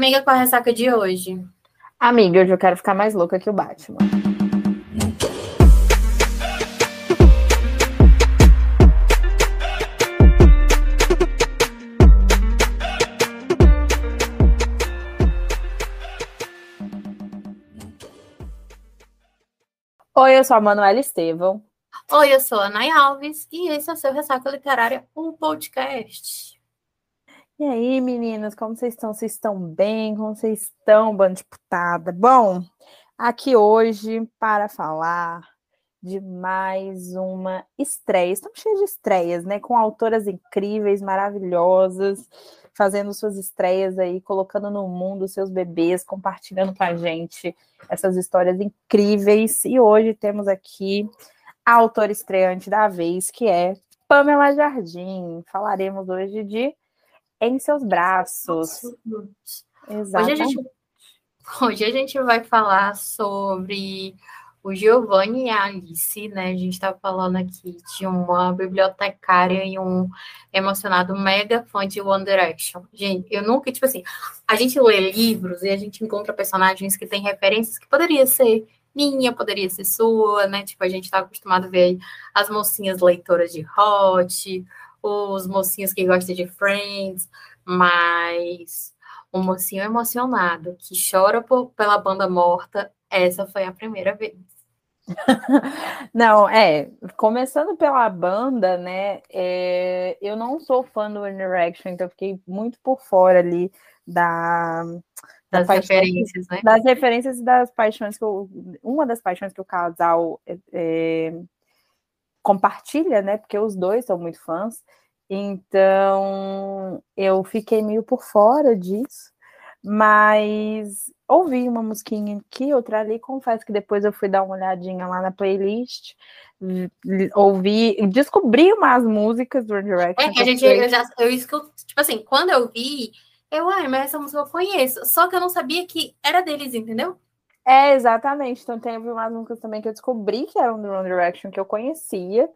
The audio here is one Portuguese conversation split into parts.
Amiga, qual a ressaca de hoje? Amiga, hoje eu quero ficar mais louca que o Batman. Oi, eu sou a Manuela Estevão. Oi, eu sou a Nay Alves e esse é o seu Ressaca Literária, um podcast. E aí, meninas, como vocês estão? Vocês estão bem? Como vocês estão, bando de putada? Bom, aqui hoje para falar de mais uma estreia. Estamos cheios de estreias, né? Com autoras incríveis, maravilhosas, fazendo suas estreias aí, colocando no mundo seus bebês, compartilhando com a gente essas histórias incríveis. E hoje temos aqui a autora estreante da vez, que é Pamela Jardim. Falaremos hoje de em seus braços. Exatamente. Hoje a, gente, hoje a gente vai falar sobre o Giovanni e a Alice, né? A gente está falando aqui de uma bibliotecária e um emocionado mega fã de One Direction. Gente, eu nunca, tipo assim, a gente lê livros e a gente encontra personagens que têm referências que poderia ser minha, poderia ser sua, né? Tipo, a gente está acostumado a ver as mocinhas leitoras de Hot, os mocinhos que gostam de Friends, mas o mocinho emocionado que chora por, pela banda morta, essa foi a primeira vez. não, é, começando pela banda, né, é, eu não sou fã do One Direction, então eu fiquei muito por fora ali da, das referências, né? Das referências e das paixões que eu, uma das paixões que o casal é, é compartilha, né? Porque os dois são muito fãs. Então eu fiquei meio por fora disso, mas ouvi uma musiquinha aqui, outra ali. Confesso que depois eu fui dar uma olhadinha lá na playlist, ouvi, descobri umas músicas do One Direction. É que a gente, eu já, eu, eu, tipo assim, quando eu vi, eu, ai, mas essa música eu conheço. Só que eu não sabia que era deles, entendeu? É, exatamente. Então tem umas músicas também que eu descobri que eram do One Direction, que eu conhecia.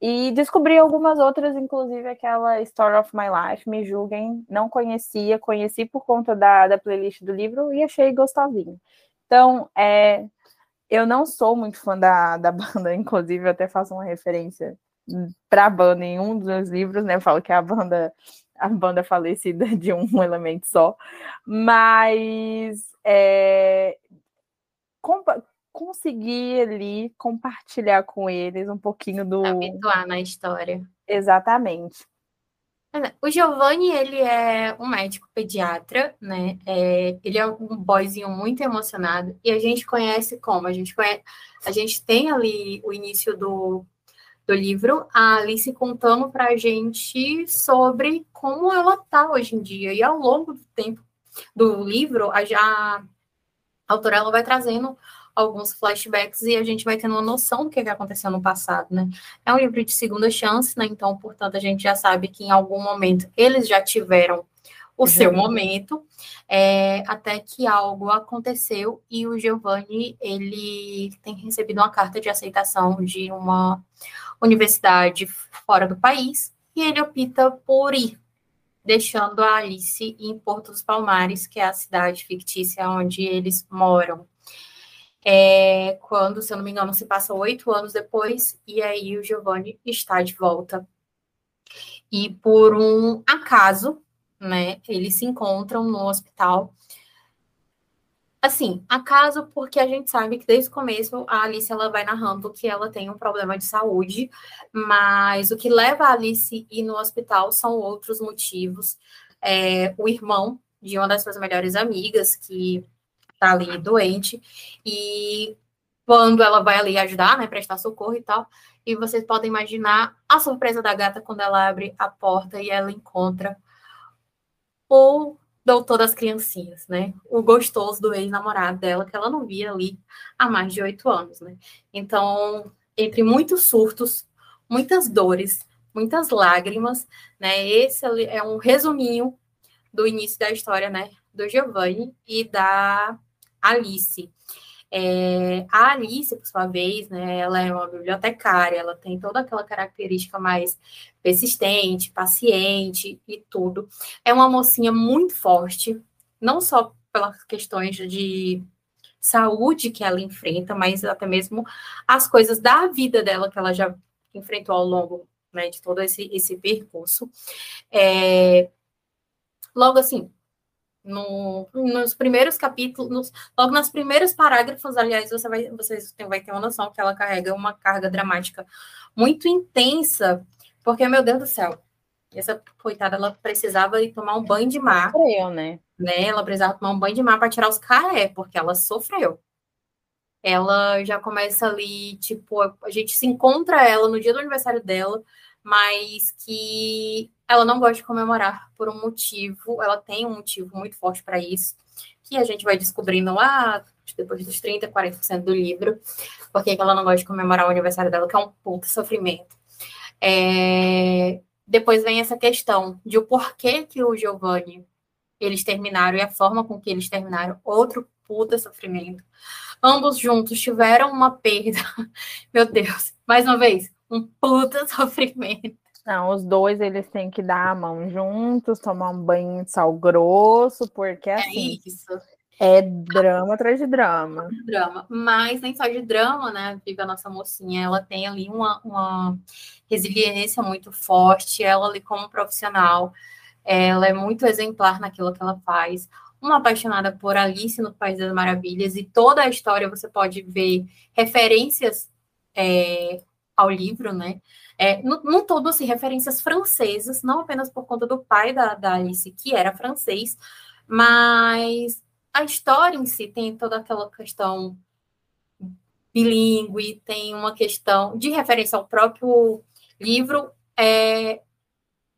E descobri algumas outras, inclusive aquela Story of My Life, me julguem, não conhecia, conheci por conta da, da playlist do livro e achei gostosinho. Então, é, eu não sou muito fã da, da banda, inclusive eu até faço uma referência para a banda em um dos livros, né? Eu falo que é a banda a banda falecida de um elemento só, mas é, conseguir ali compartilhar com eles um pouquinho do. Habituar na história. Exatamente. O Giovanni, ele é um médico pediatra, né? É, ele é um boyzinho muito emocionado. E a gente conhece como? A gente, conhece, a gente tem ali o início do, do livro, a Alice contando para a gente sobre como ela tá hoje em dia. E ao longo do tempo do livro, a, a autora ela vai trazendo alguns flashbacks e a gente vai tendo uma noção do que, aconteceu no passado, né? É um livro de segunda chance, né? Então, portanto, a gente já sabe que em algum momento eles já tiveram o uhum. seu momento, é, até que algo aconteceu e o Giovanni, ele tem recebido uma carta de aceitação de uma universidade fora do país e ele opta por ir, deixando a Alice em Porto dos Palmares, que é a cidade fictícia onde eles moram é, quando, se eu não me engano, se passa oito anos depois, e aí o Giovanni está de volta. E por um acaso, né, eles se encontram no hospital. Assim, acaso porque a gente sabe que desde o começo a Alice ela vai narrando que ela tem um problema de saúde, mas o que leva a Alice ir no hospital são outros motivos. É, o irmão de uma das suas melhores amigas, que tá ali doente, e quando ela vai ali ajudar, né, prestar socorro e tal, e vocês podem imaginar a surpresa da gata quando ela abre a porta e ela encontra o doutor das criancinhas, né? O gostoso do ex-namorado dela, que ela não via ali há mais de oito anos, né? Então, entre muitos surtos, muitas dores, muitas lágrimas, né? Esse é um resuminho do início da história, né? Do Giovanni e da Alice. É, a Alice, por sua vez, né, ela é uma bibliotecária, ela tem toda aquela característica mais persistente, paciente e tudo. É uma mocinha muito forte, não só pelas questões de saúde que ela enfrenta, mas até mesmo as coisas da vida dela que ela já enfrentou ao longo né, de todo esse, esse percurso. É, logo assim, no, nos primeiros capítulos, logo nos primeiros parágrafos, aliás, você vai, vocês vai ter uma noção que ela carrega uma carga dramática muito intensa, porque, meu Deus do céu, essa coitada, ela precisava ir tomar um banho de mar. Sofreu, né? né? Ela precisava tomar um banho de mar para tirar os caré, porque ela sofreu. Ela já começa ali, tipo, a gente se encontra ela no dia do aniversário dela, mas que ela não gosta de comemorar por um motivo, ela tem um motivo muito forte para isso, que a gente vai descobrindo lá depois dos 30, 40% do livro, porque ela não gosta de comemorar o aniversário dela, que é um puto sofrimento. É... Depois vem essa questão de o porquê que o Giovanni eles terminaram e a forma com que eles terminaram, outro puta sofrimento. Ambos juntos tiveram uma perda. Meu Deus, mais uma vez, um puta sofrimento. Não, os dois eles têm que dar a mão juntos, tomar um banho de sal grosso, porque é assim. É isso. É drama atrás de drama. Drama. Mas nem só de drama, né? Viva a nossa mocinha. Ela tem ali uma, uma resiliência muito forte. Ela ali como profissional, ela é muito exemplar naquilo que ela faz. Uma apaixonada por Alice no País das Maravilhas. E toda a história você pode ver referências é, ao livro, né? É, não, todo, assim, referências francesas, não apenas por conta do pai da, da Alice, que era francês, mas a história em si tem toda aquela questão bilíngue, tem uma questão de referência ao próprio livro, é,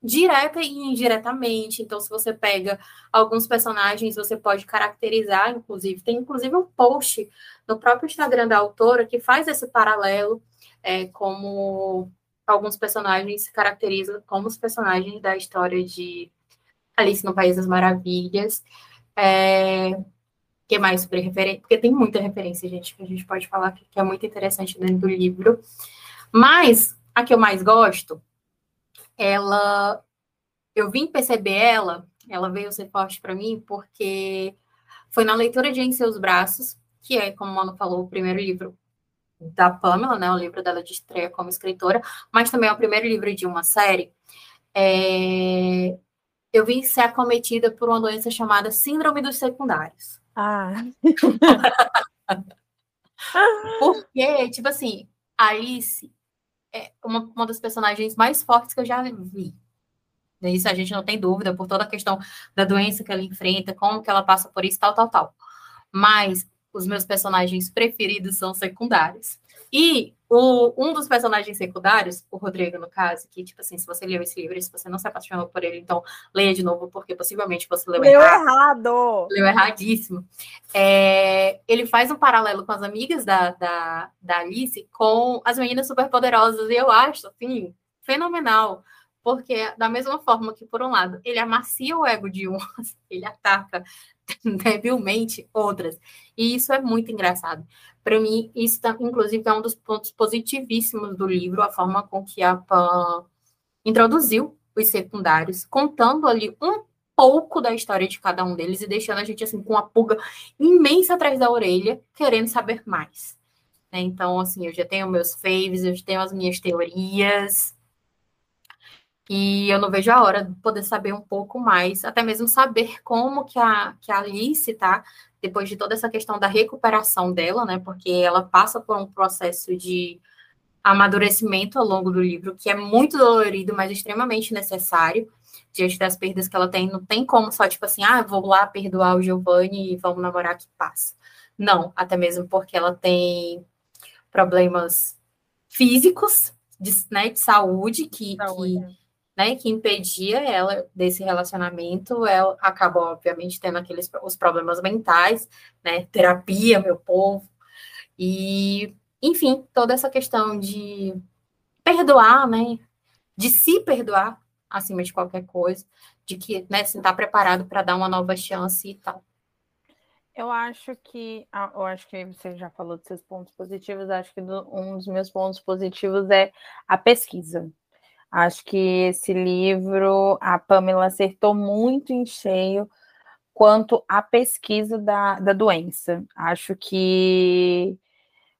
direta e indiretamente. Então, se você pega alguns personagens, você pode caracterizar, inclusive, tem inclusive um post no próprio Instagram da autora que faz esse paralelo é, como alguns personagens se caracterizam como os personagens da história de Alice no País das Maravilhas. É, que mais sobre referência? Porque tem muita referência, gente, que a gente pode falar que, que é muito interessante dentro do livro. Mas a que eu mais gosto, ela. Eu vim perceber ela, ela veio ser forte para mim, porque foi na leitura de Em Seus Braços, que é, como o Mano falou, o primeiro livro da Pamela, né, o livro dela de estreia como escritora, mas também é o primeiro livro de uma série. É... Eu vim ser acometida por uma doença chamada Síndrome dos Secundários. Ah. Porque, tipo assim, Alice é uma, uma das personagens mais fortes que eu já vi. Isso a gente não tem dúvida, por toda a questão da doença que ela enfrenta, como que ela passa por isso, tal, tal, tal. Mas os meus personagens preferidos são secundários. E o, um dos personagens secundários, o Rodrigo, no caso, que, tipo assim, se você leu esse livro, se você não se apaixonou por ele, então leia de novo, porque possivelmente você leu, leu errado. errado. Leu erradíssimo. É, ele faz um paralelo com as amigas da, da, da Alice com as meninas superpoderosas, e eu acho, assim, fenomenal porque da mesma forma que, por um lado, ele amacia o ego de umas, ele ataca debilmente outras. E isso é muito engraçado. Para mim, isso, tá, inclusive, é um dos pontos positivíssimos do livro, a forma com que a Pan introduziu os secundários, contando ali um pouco da história de cada um deles e deixando a gente assim com uma pulga imensa atrás da orelha, querendo saber mais. Né? Então, assim, eu já tenho meus faves, eu já tenho as minhas teorias, e eu não vejo a hora de poder saber um pouco mais, até mesmo saber como que a, que a Alice tá, depois de toda essa questão da recuperação dela, né? Porque ela passa por um processo de amadurecimento ao longo do livro, que é muito dolorido, mas extremamente necessário, diante das perdas que ela tem. Não tem como só, tipo assim, ah, vou lá perdoar o Giovanni e vamos namorar que passa. Não, até mesmo porque ela tem problemas físicos, de, né, de saúde, que, saúde. que né, que impedia ela desse relacionamento, ela acabou, obviamente, tendo aqueles os problemas mentais, né, terapia, meu povo, e, enfim, toda essa questão de perdoar, né, de se perdoar acima de qualquer coisa, de que, né, se estar preparado para dar uma nova chance e tal. Eu acho que, ah, eu acho que você já falou dos seus pontos positivos, acho que um dos meus pontos positivos é a pesquisa Acho que esse livro, a Pamela acertou muito em cheio quanto à pesquisa da, da doença. Acho que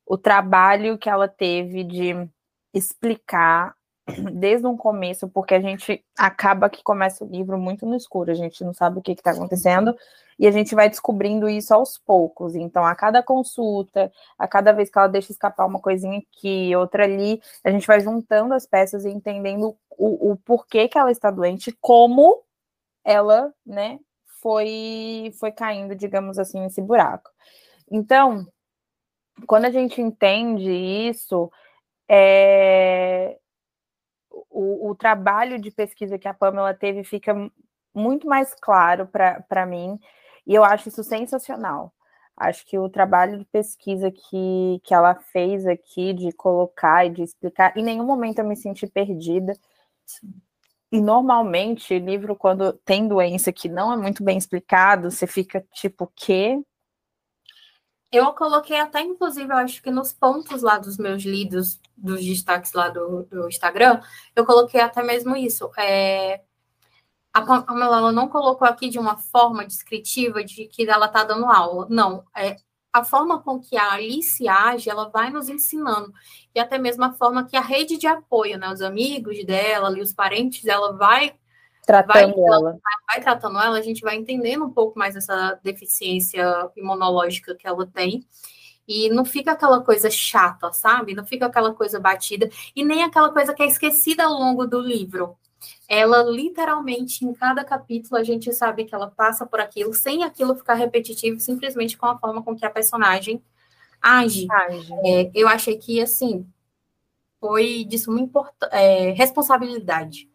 o trabalho que ela teve de explicar desde um começo, porque a gente acaba que começa o livro muito no escuro, a gente não sabe o que está acontecendo, e a gente vai descobrindo isso aos poucos. Então, a cada consulta, a cada vez que ela deixa escapar uma coisinha aqui, outra ali, a gente vai juntando as peças e entendendo o, o porquê que ela está doente, como ela, né, foi, foi caindo, digamos assim, nesse buraco. Então, quando a gente entende isso, é, o, o, trabalho de pesquisa que a Pamela teve fica muito mais claro para mim, e eu acho isso sensacional. Acho que o trabalho de pesquisa que, que ela fez aqui, de colocar e de explicar, em nenhum momento eu me senti perdida. E normalmente, livro, quando tem doença que não é muito bem explicado, você fica tipo, quê? Eu coloquei até, inclusive, eu acho que nos pontos lá dos meus lidos, dos destaques lá do, do Instagram, eu coloquei até mesmo isso. É, a Pamela não colocou aqui de uma forma descritiva de que ela está dando aula. Não, é a forma com que a Alice age, ela vai nos ensinando. E até mesmo a forma que a rede de apoio, né, os amigos dela, ali, os parentes, ela vai tratando vai, ela. Vai, tratando ela, a gente vai entendendo um pouco mais essa deficiência imunológica que ela tem. E não fica aquela coisa chata, sabe? Não fica aquela coisa batida e nem aquela coisa que é esquecida ao longo do livro. Ela literalmente em cada capítulo a gente sabe que ela passa por aquilo sem aquilo ficar repetitivo, simplesmente com a forma com que a personagem age. age. É, eu achei que assim foi de suma é, responsabilidade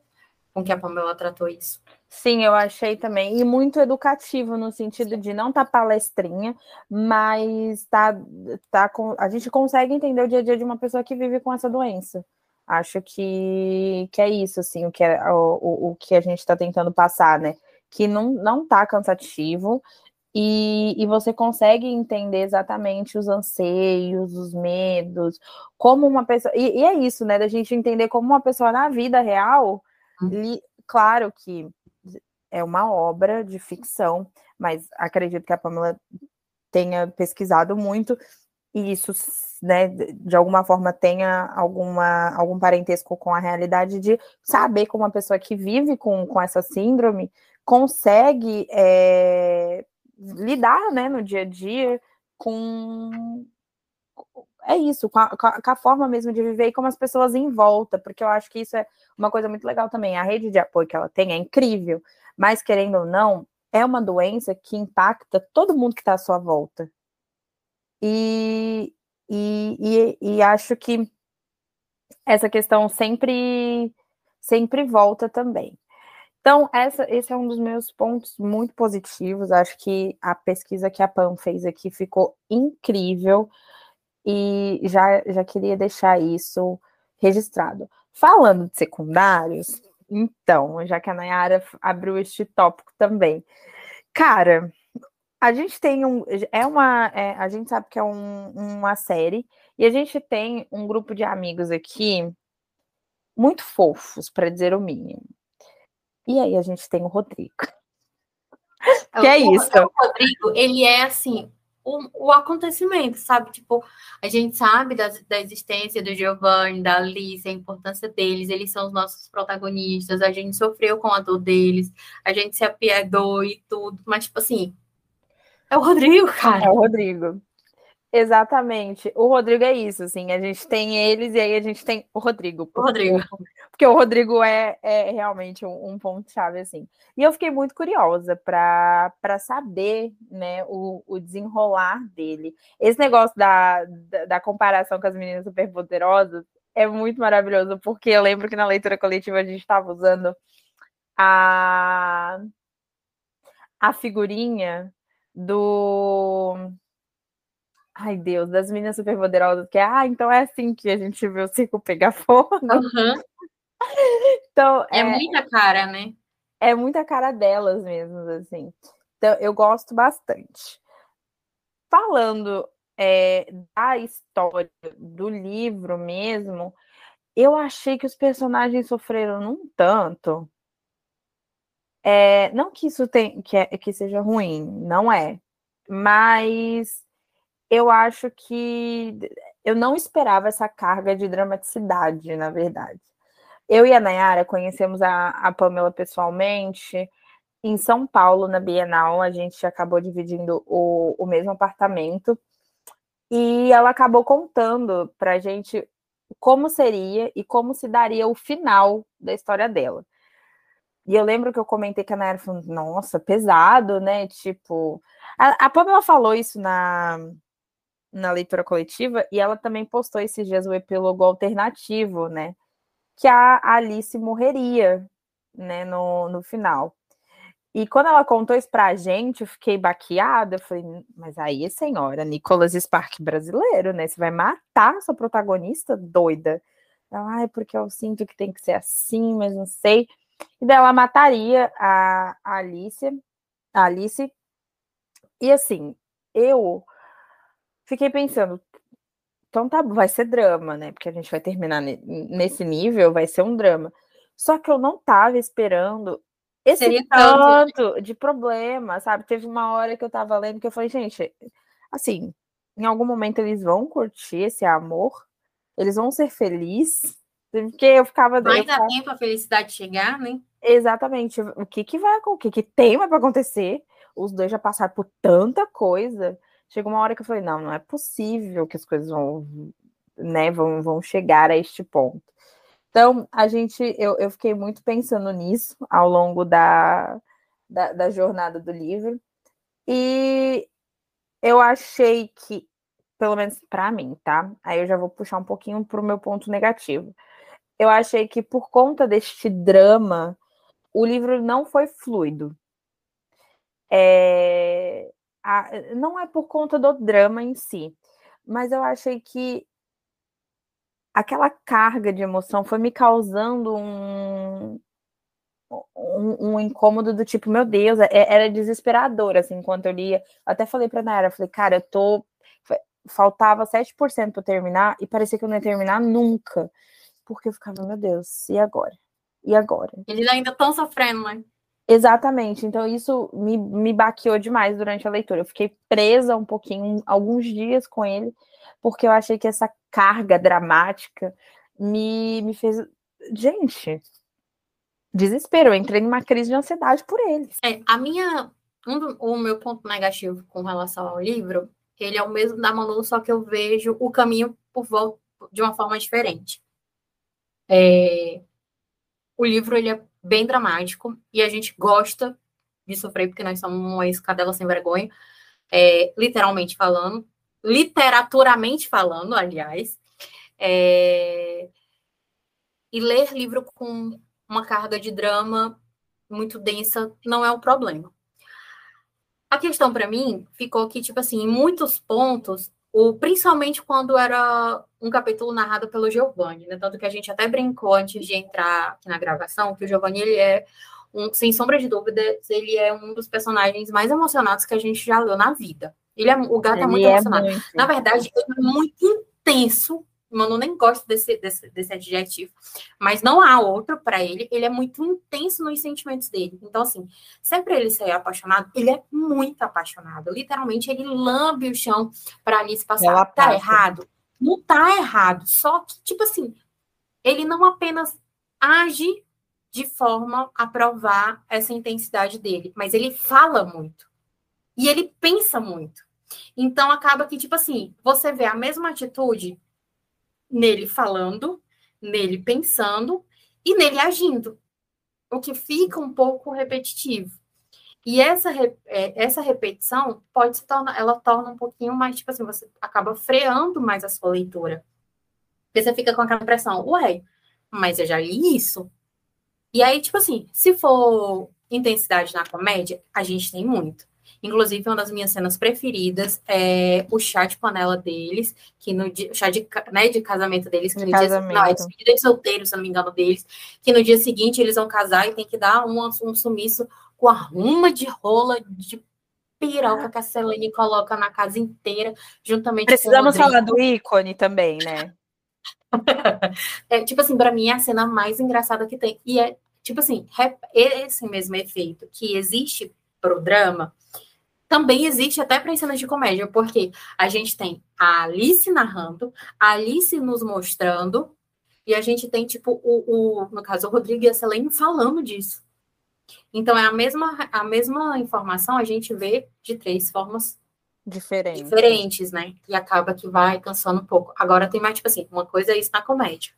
com que a Pamela tratou isso. Sim, eu achei também. E muito educativo, no sentido de não tá palestrinha, mas tá, tá com, a gente consegue entender o dia a dia de uma pessoa que vive com essa doença. Acho que, que é isso, assim, o que, é, o, o, o que a gente está tentando passar, né? Que não, não tá cansativo e, e você consegue entender exatamente os anseios, os medos, como uma pessoa. E, e é isso, né? Da gente entender como uma pessoa na vida real Li, claro que é uma obra de ficção, mas acredito que a Pamela tenha pesquisado muito e isso, né, de alguma forma tenha alguma, algum parentesco com a realidade de saber como uma pessoa que vive com, com essa síndrome consegue é, lidar, né, no dia a dia com é isso, com a, com a, forma mesmo de viver e como as pessoas em volta, porque eu acho que isso é uma coisa muito legal também. A rede de apoio que ela tem é incrível, mas querendo ou não, é uma doença que impacta todo mundo que está à sua volta. E, e, e, e acho que essa questão sempre, sempre volta também. Então, essa, esse é um dos meus pontos muito positivos. Acho que a pesquisa que a PAN fez aqui ficou incrível e já, já queria deixar isso registrado. Falando de secundários, então, já que a Nayara abriu este tópico também. Cara, a gente tem um. É uma. É, a gente sabe que é um, uma série, e a gente tem um grupo de amigos aqui muito fofos, para dizer o mínimo. E aí a gente tem o Rodrigo. que é isso? O Rodrigo, ele é assim, o, o acontecimento, sabe? Tipo, a gente sabe da, da existência do Giovanni, da Alice, a importância deles, eles são os nossos protagonistas, a gente sofreu com a dor deles, a gente se apiedou e tudo, mas, tipo assim, é o Rodrigo, cara. É o Rodrigo. Exatamente. O Rodrigo é isso, assim, a gente tem eles e aí a gente tem o Rodrigo. Porque, o Rodrigo. Porque o Rodrigo é, é realmente um, um ponto-chave, assim. E eu fiquei muito curiosa para saber, né, o, o desenrolar dele. Esse negócio da, da, da comparação com as meninas superpoderosas é muito maravilhoso, porque eu lembro que na leitura coletiva a gente estava usando a, a figurinha do Ai, Deus, das meninas superpoderosas, que é, ah, então é assim que a gente vê o circo pegar fogo. Uhum. então, é, é, muita cara, né? É muita cara delas mesmo, assim. Então, eu gosto bastante. Falando é, da história do livro mesmo, eu achei que os personagens sofreram num tanto. É, não que isso tem, que, é, que seja ruim, não é. Mas eu acho que eu não esperava essa carga de dramaticidade, na verdade. Eu e a Nayara conhecemos a, a Pamela pessoalmente em São Paulo, na Bienal. A gente acabou dividindo o, o mesmo apartamento. E ela acabou contando pra gente como seria e como se daria o final da história dela. E eu lembro que eu comentei que a Nayara falou, nossa, pesado, né? Tipo, a, a Pamela falou isso na, na leitura coletiva e ela também postou esses dias o epílogo alternativo, né? Que a Alice morreria, né, no, no final. E quando ela contou isso pra gente, eu fiquei baqueada. Eu falei, mas aí, senhora, Nicolas Spark brasileiro, né? Você vai matar sua protagonista doida. Ela, ah, porque eu sinto que tem que ser assim, mas não sei. E daí ela mataria a, a Alice, a Alice. E assim, eu fiquei pensando, então tá, vai ser drama, né? Porque a gente vai terminar nesse nível, vai ser um drama. Só que eu não tava esperando esse Seria tanto, tanto de problema, sabe? Teve uma hora que eu tava lendo que eu falei, gente, assim, em algum momento eles vão curtir esse amor, eles vão ser felizes, porque eu ficava. Vai dar tempo a felicidade chegar, né? Exatamente. O que, que vai o que, que tem para acontecer? Os dois já passaram por tanta coisa. Chegou uma hora que eu falei, não, não é possível que as coisas vão, né, vão, vão chegar a este ponto. Então, a gente, eu, eu fiquei muito pensando nisso ao longo da, da, da jornada do livro. E eu achei que, pelo menos para mim, tá? Aí eu já vou puxar um pouquinho para o meu ponto negativo eu achei que por conta deste drama, o livro não foi fluido. É, não é por conta do drama em si, mas eu achei que aquela carga de emoção foi me causando um, um, um, incômodo do tipo, meu Deus, é, era desesperador, assim, enquanto eu lia. Até falei pra Nayara, falei, cara, eu tô. Faltava 7% para terminar e parecia que eu não ia terminar nunca porque eu ficava, meu Deus, e agora? E agora? Eles ainda estão sofrendo, né? Exatamente, então isso me, me baqueou demais durante a leitura. Eu fiquei presa um pouquinho, alguns dias com ele, porque eu achei que essa carga dramática me, me fez. Gente, desespero. Eu entrei numa crise de ansiedade por ele. É, a minha. Um do, o meu ponto negativo com relação ao livro, ele é o mesmo da Manu, só que eu vejo o caminho por volta de uma forma diferente. É, o livro ele é bem dramático e a gente gosta de sofrer porque nós somos uma cadela sem vergonha, é, literalmente falando, literaturamente falando, aliás. É, e ler livro com uma carga de drama muito densa não é um problema. A questão para mim ficou que, tipo assim, em muitos pontos, o, principalmente quando era um capítulo narrado pelo Giovanni, né? Tanto que a gente até brincou antes de entrar aqui na gravação, que o Giovanni, ele é, um, sem sombra de dúvidas, ele é um dos personagens mais emocionados que a gente já leu na vida. Ele é, o gato é muito é emocionado. Muito. Na verdade, ele é muito intenso Manu nem gosta desse, desse, desse adjetivo, mas não há outro para ele. Ele é muito intenso nos sentimentos dele. Então, assim, sempre ele ser apaixonado, ele é muito apaixonado. Literalmente, ele lambe o chão para Alice passar. Ela tá errado? Não tá errado. Só que, tipo assim, ele não apenas age de forma a provar essa intensidade dele, mas ele fala muito. E ele pensa muito. Então, acaba que, tipo assim, você vê a mesma atitude nele falando, nele pensando e nele agindo, o que fica um pouco repetitivo. E essa, é, essa repetição pode se tornar, ela torna um pouquinho mais, tipo assim, você acaba freando mais a sua leitura. Porque você fica com aquela impressão, ué, mas eu já li isso. E aí, tipo assim, se for intensidade na comédia, a gente tem muito. Inclusive, uma das minhas cenas preferidas é o chá de panela deles, que no dia, chá de, né, de casamento deles, que de no casamento. dia, não, é despedida de solteiro, se não me engano, deles, que no dia seguinte eles vão casar e tem que dar um, um sumiço com a ruma de rola de piroca que a Selene coloca na casa inteira, juntamente Precisamos com falar do ícone também, né? é, tipo assim, para mim é a cena mais engraçada que tem. E é tipo assim, esse mesmo efeito que existe para o drama, também existe até para cenas de comédia, porque a gente tem a Alice narrando, a Alice nos mostrando, e a gente tem, tipo, o, o no caso, o Rodrigo e a Selene falando disso. Então, é a mesma, a mesma informação, a gente vê de três formas diferentes. diferentes, né? E acaba que vai cansando um pouco. Agora tem mais, tipo assim, uma coisa é isso na comédia.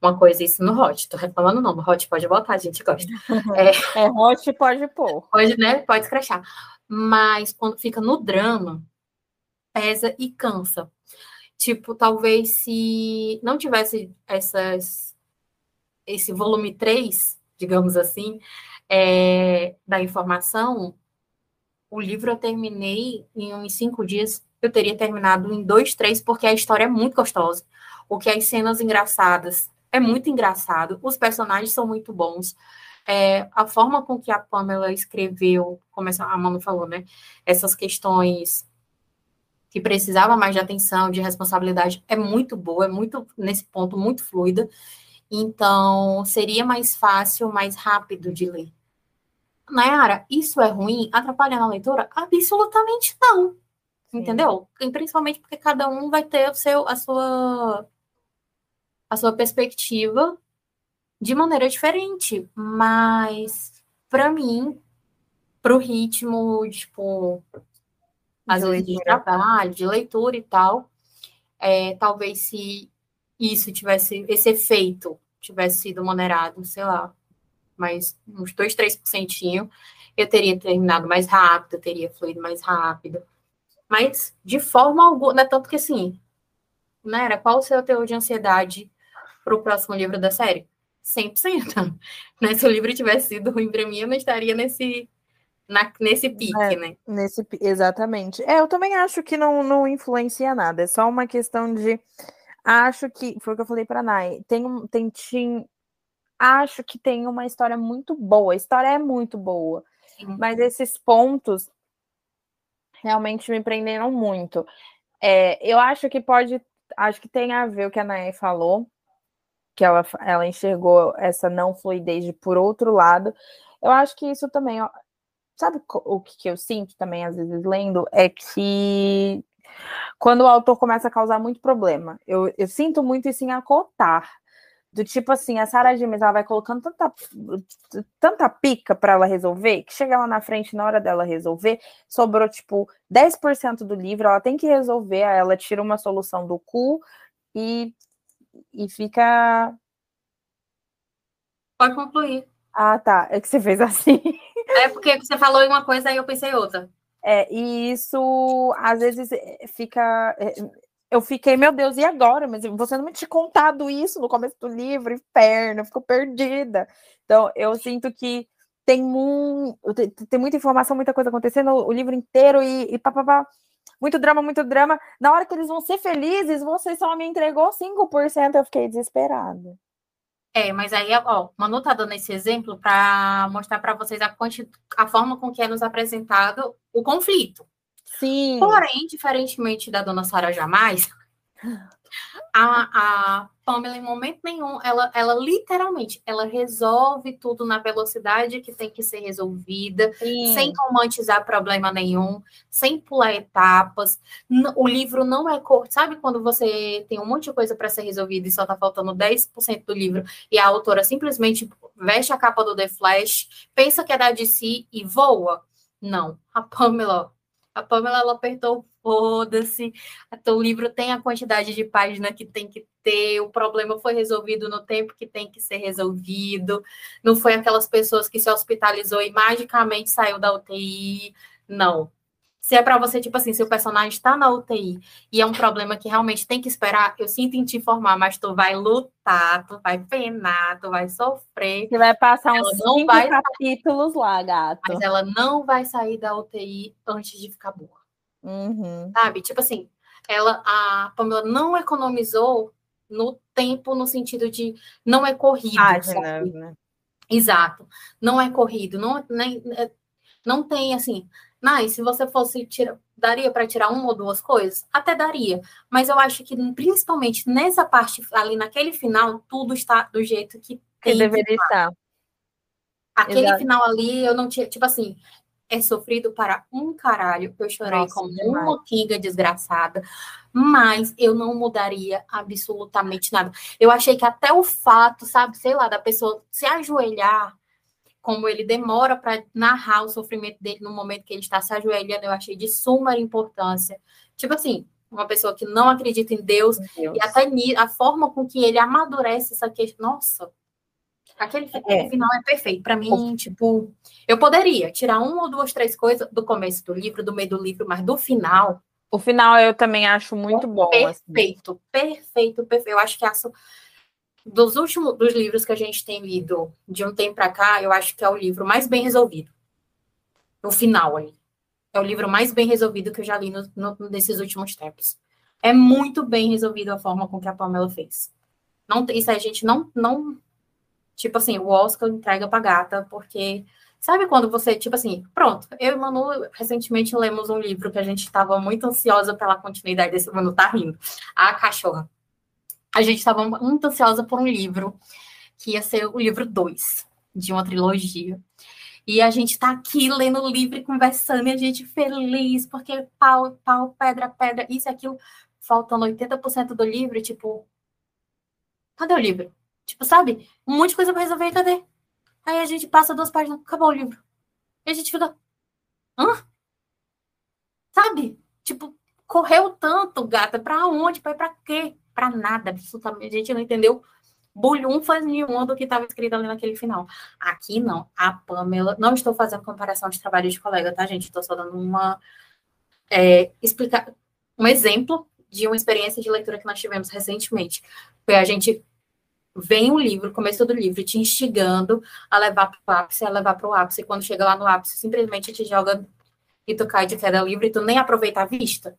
Uma coisa isso no hot. Tô reclamando não, no hot pode botar, a gente gosta. É, é hot pode pôr. Pode, né? Pode escrachar. Mas quando fica no drama, pesa e cansa. Tipo, talvez se não tivesse essas esse volume 3, digamos assim, é, da informação, o livro eu terminei em uns cinco dias. Eu teria terminado em dois, três, porque a história é muito gostosa. O que as cenas engraçadas é muito engraçado. Os personagens são muito bons. É, a forma com que a Pamela escreveu, como a Manu falou, né? Essas questões que precisava mais de atenção, de responsabilidade, é muito boa, é muito, nesse ponto, muito fluida. Então, seria mais fácil, mais rápido de ler. Nayara, isso é ruim? Atrapalha na leitura? Absolutamente não. Entendeu? E principalmente porque cada um vai ter o seu, a sua a sua perspectiva de maneira diferente, mas para mim, para o ritmo, tipo, às de vezes de trabalho, de leitura e tal, é, talvez se isso tivesse, esse efeito tivesse sido moderado, sei lá, mais uns 2, 3%, eu teria terminado mais rápido, eu teria fluído mais rápido. Mas, de forma alguma, é tanto que assim, né, era qual o seu teor de ansiedade para o próximo livro da série? 100%. Né? Se o livro tivesse sido ruim para mim, eu não estaria nesse, na, nesse pique, é, né? Nesse, exatamente. É, eu também acho que não, não influencia nada, é só uma questão de. Acho que, foi o que eu falei para a Nai, tem, tem, tem, acho que tem uma história muito boa. A história é muito boa. Sim. Mas esses pontos realmente me prenderam muito. É, eu acho que pode. Acho que tem a ver o que a Nae falou, que ela, ela enxergou essa não fluidez de por outro lado. Eu acho que isso também. Sabe o que, que eu sinto também, às vezes, lendo? É que quando o autor começa a causar muito problema, eu, eu sinto muito isso em acotar do tipo assim, a Sarah James ela vai colocando tanta, tanta pica para ela resolver, que chega lá na frente, na hora dela resolver, sobrou tipo 10% do livro, ela tem que resolver, ela tira uma solução do cu e, e fica. Pode concluir. Ah, tá. É que você fez assim. É porque você falou uma coisa e eu pensei outra. É, e isso às vezes fica. É, eu fiquei, meu Deus, e agora? Mas você não me tinha contado isso no começo do livro, inferno, eu fico perdida. Então, eu sinto que tem, um, tem muita informação, muita coisa acontecendo, o livro inteiro e, e pá, pá, pá. Muito drama, muito drama. Na hora que eles vão ser felizes, você só me entregou 5%, eu fiquei desesperada. É, mas aí, ó, Manu tá dando esse exemplo para mostrar para vocês a, a forma com que é nos apresentado o conflito. Sim. Porém, diferentemente da dona Sara Jamais, a, a Pamela, em momento nenhum, ela, ela literalmente, ela resolve tudo na velocidade que tem que ser resolvida, Sim. sem romantizar problema nenhum, sem pular etapas. O livro não é curto. Sabe quando você tem um monte de coisa para ser resolvida e só está faltando 10% do livro e a autora simplesmente veste a capa do The Flash, pensa que é da DC e voa? Não. A Pamela a Pamela ela apertou foda-se. O livro tem a quantidade de página que tem que ter, o problema foi resolvido no tempo que tem que ser resolvido. Não foi aquelas pessoas que se hospitalizou e magicamente saiu da UTI. Não. Se é para você, tipo assim, se o personagem está na UTI e é um problema que realmente tem que esperar, eu sinto em te informar, mas tu vai lutar, tu vai penar, tu vai sofrer. Você vai passar uns cinco vai capítulos sair, lá, gato. Mas ela não vai sair da UTI antes de ficar boa. Uhum. Sabe? Tipo assim, ela, a Pamela não economizou no tempo, no sentido de não é corrido. Ah, né? Exato. Não é corrido. Não, nem, é, não tem assim mas se você fosse tirar, daria para tirar uma ou duas coisas? Até daria. Mas eu acho que principalmente nessa parte ali naquele final, tudo está do jeito que, que deveria estar. Aquele Exato. final ali, eu não tinha, tipo assim, é sofrido para um caralho. Eu chorei Nossa, como demais. uma kinga desgraçada, mas eu não mudaria absolutamente nada. Eu achei que até o fato, sabe, sei lá, da pessoa se ajoelhar, como ele demora para narrar o sofrimento dele no momento que ele está se ajoelhando, eu achei de suma importância. Tipo assim, uma pessoa que não acredita em Deus, Deus. e até a forma com que ele amadurece essa questão. Nossa, Aquele é. final é perfeito. Para mim, tipo, eu poderia tirar uma ou duas, três coisas do começo do livro, do meio do livro, mas do final. O final eu também acho muito bom. Perfeito, assim. perfeito, perfeito. Eu acho que essa, dos últimos dos livros que a gente tem lido de um tempo para cá, eu acho que é o livro mais bem resolvido. O final ali. É o livro mais bem resolvido que eu já li no, no, nesses últimos tempos. É muito bem resolvido a forma com que a Pamela fez. Não, isso a gente não, não Tipo assim, o Oscar entrega pra gata, porque sabe quando você, tipo assim, pronto, eu e Manu recentemente lemos um livro que a gente estava muito ansiosa pela continuidade desse, Manu tá rindo, A Cachorra. A gente estava muito ansiosa por um livro que ia ser o livro 2 de uma trilogia. E a gente tá aqui lendo o livro e conversando, e a gente feliz, porque pau, pau, pedra, pedra, isso e aquilo, faltando 80% do livro, tipo, cadê o livro? Tipo, sabe? Um monte de coisa pra resolver, cadê? Aí a gente passa duas páginas, acabou o livro. E a gente fica. Hã? Sabe? Tipo, correu tanto, gata, pra onde? Pra pra quê? Pra nada, absolutamente. A gente não entendeu bolhunfas nenhuma do que estava escrito ali naquele final. Aqui não. A Pamela. Não estou fazendo comparação de trabalho de colega, tá, gente? Estou só dando uma. É, explicar um exemplo de uma experiência de leitura que nós tivemos recentemente. Foi a gente vem o livro, começo do livro, te instigando a levar para o ápice, a levar para o ápice, e quando chega lá no ápice, simplesmente te joga e tu cai de queda livre e tu nem aproveita a vista.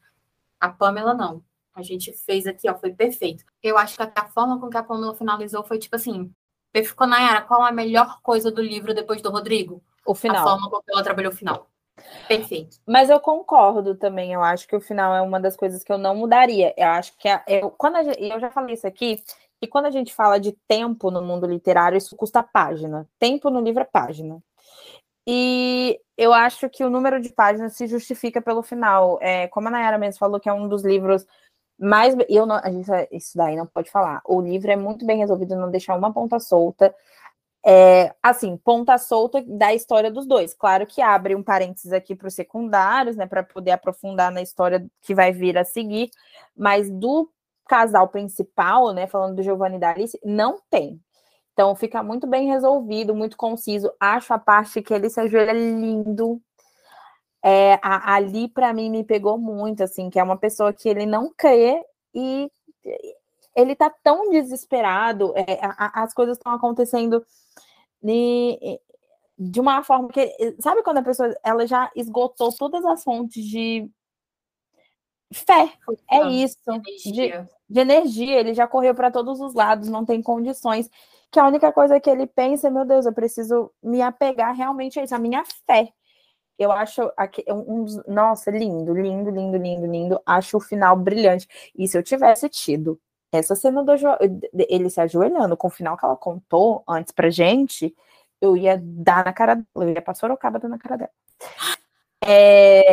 A Pamela não. A gente fez aqui, ó, foi perfeito. Eu acho que a forma com que a Pamela finalizou foi tipo assim: ficou Nayara, qual a melhor coisa do livro depois do Rodrigo? O final. A forma com que ela trabalhou o final. Perfeito. Mas eu concordo também. Eu acho que o final é uma das coisas que eu não mudaria. Eu acho que a, eu, quando a, eu já falei isso aqui, e quando a gente fala de tempo no mundo literário, isso custa página. Tempo no livro é página. E eu acho que o número de páginas se justifica pelo final. É, como a Nayara mesmo falou, que é um dos livros mais. Eu não, a gente, isso daí não pode falar. O livro é muito bem resolvido, não deixar uma ponta solta. É, assim, ponta solta da história dos dois. Claro que abre um parênteses aqui para os secundários, né, para poder aprofundar na história que vai vir a seguir, mas do casal principal, né, falando do Giovanni e da Alice, não tem. Então fica muito bem resolvido, muito conciso. Acho a parte que ele se ajoelha lindo. É, a, ali para mim me pegou muito, assim, que é uma pessoa que ele não crê e ele tá tão desesperado, é, a, as coisas estão acontecendo de, de uma forma que, sabe quando a pessoa ela já esgotou todas as fontes de fé, é isso, de, de energia, ele já correu para todos os lados, não tem condições. Que a única coisa que ele pensa é, meu Deus, eu preciso me apegar realmente a isso, a minha fé. Eu acho aqui, um, nossa, lindo, lindo, lindo, lindo, lindo. Acho o final brilhante. E se eu tivesse tido essa cena do ele se ajoelhando com o final que ela contou antes pra gente, eu ia dar na cara dela, eu ia pra Sorocaba dando na cara dela. É...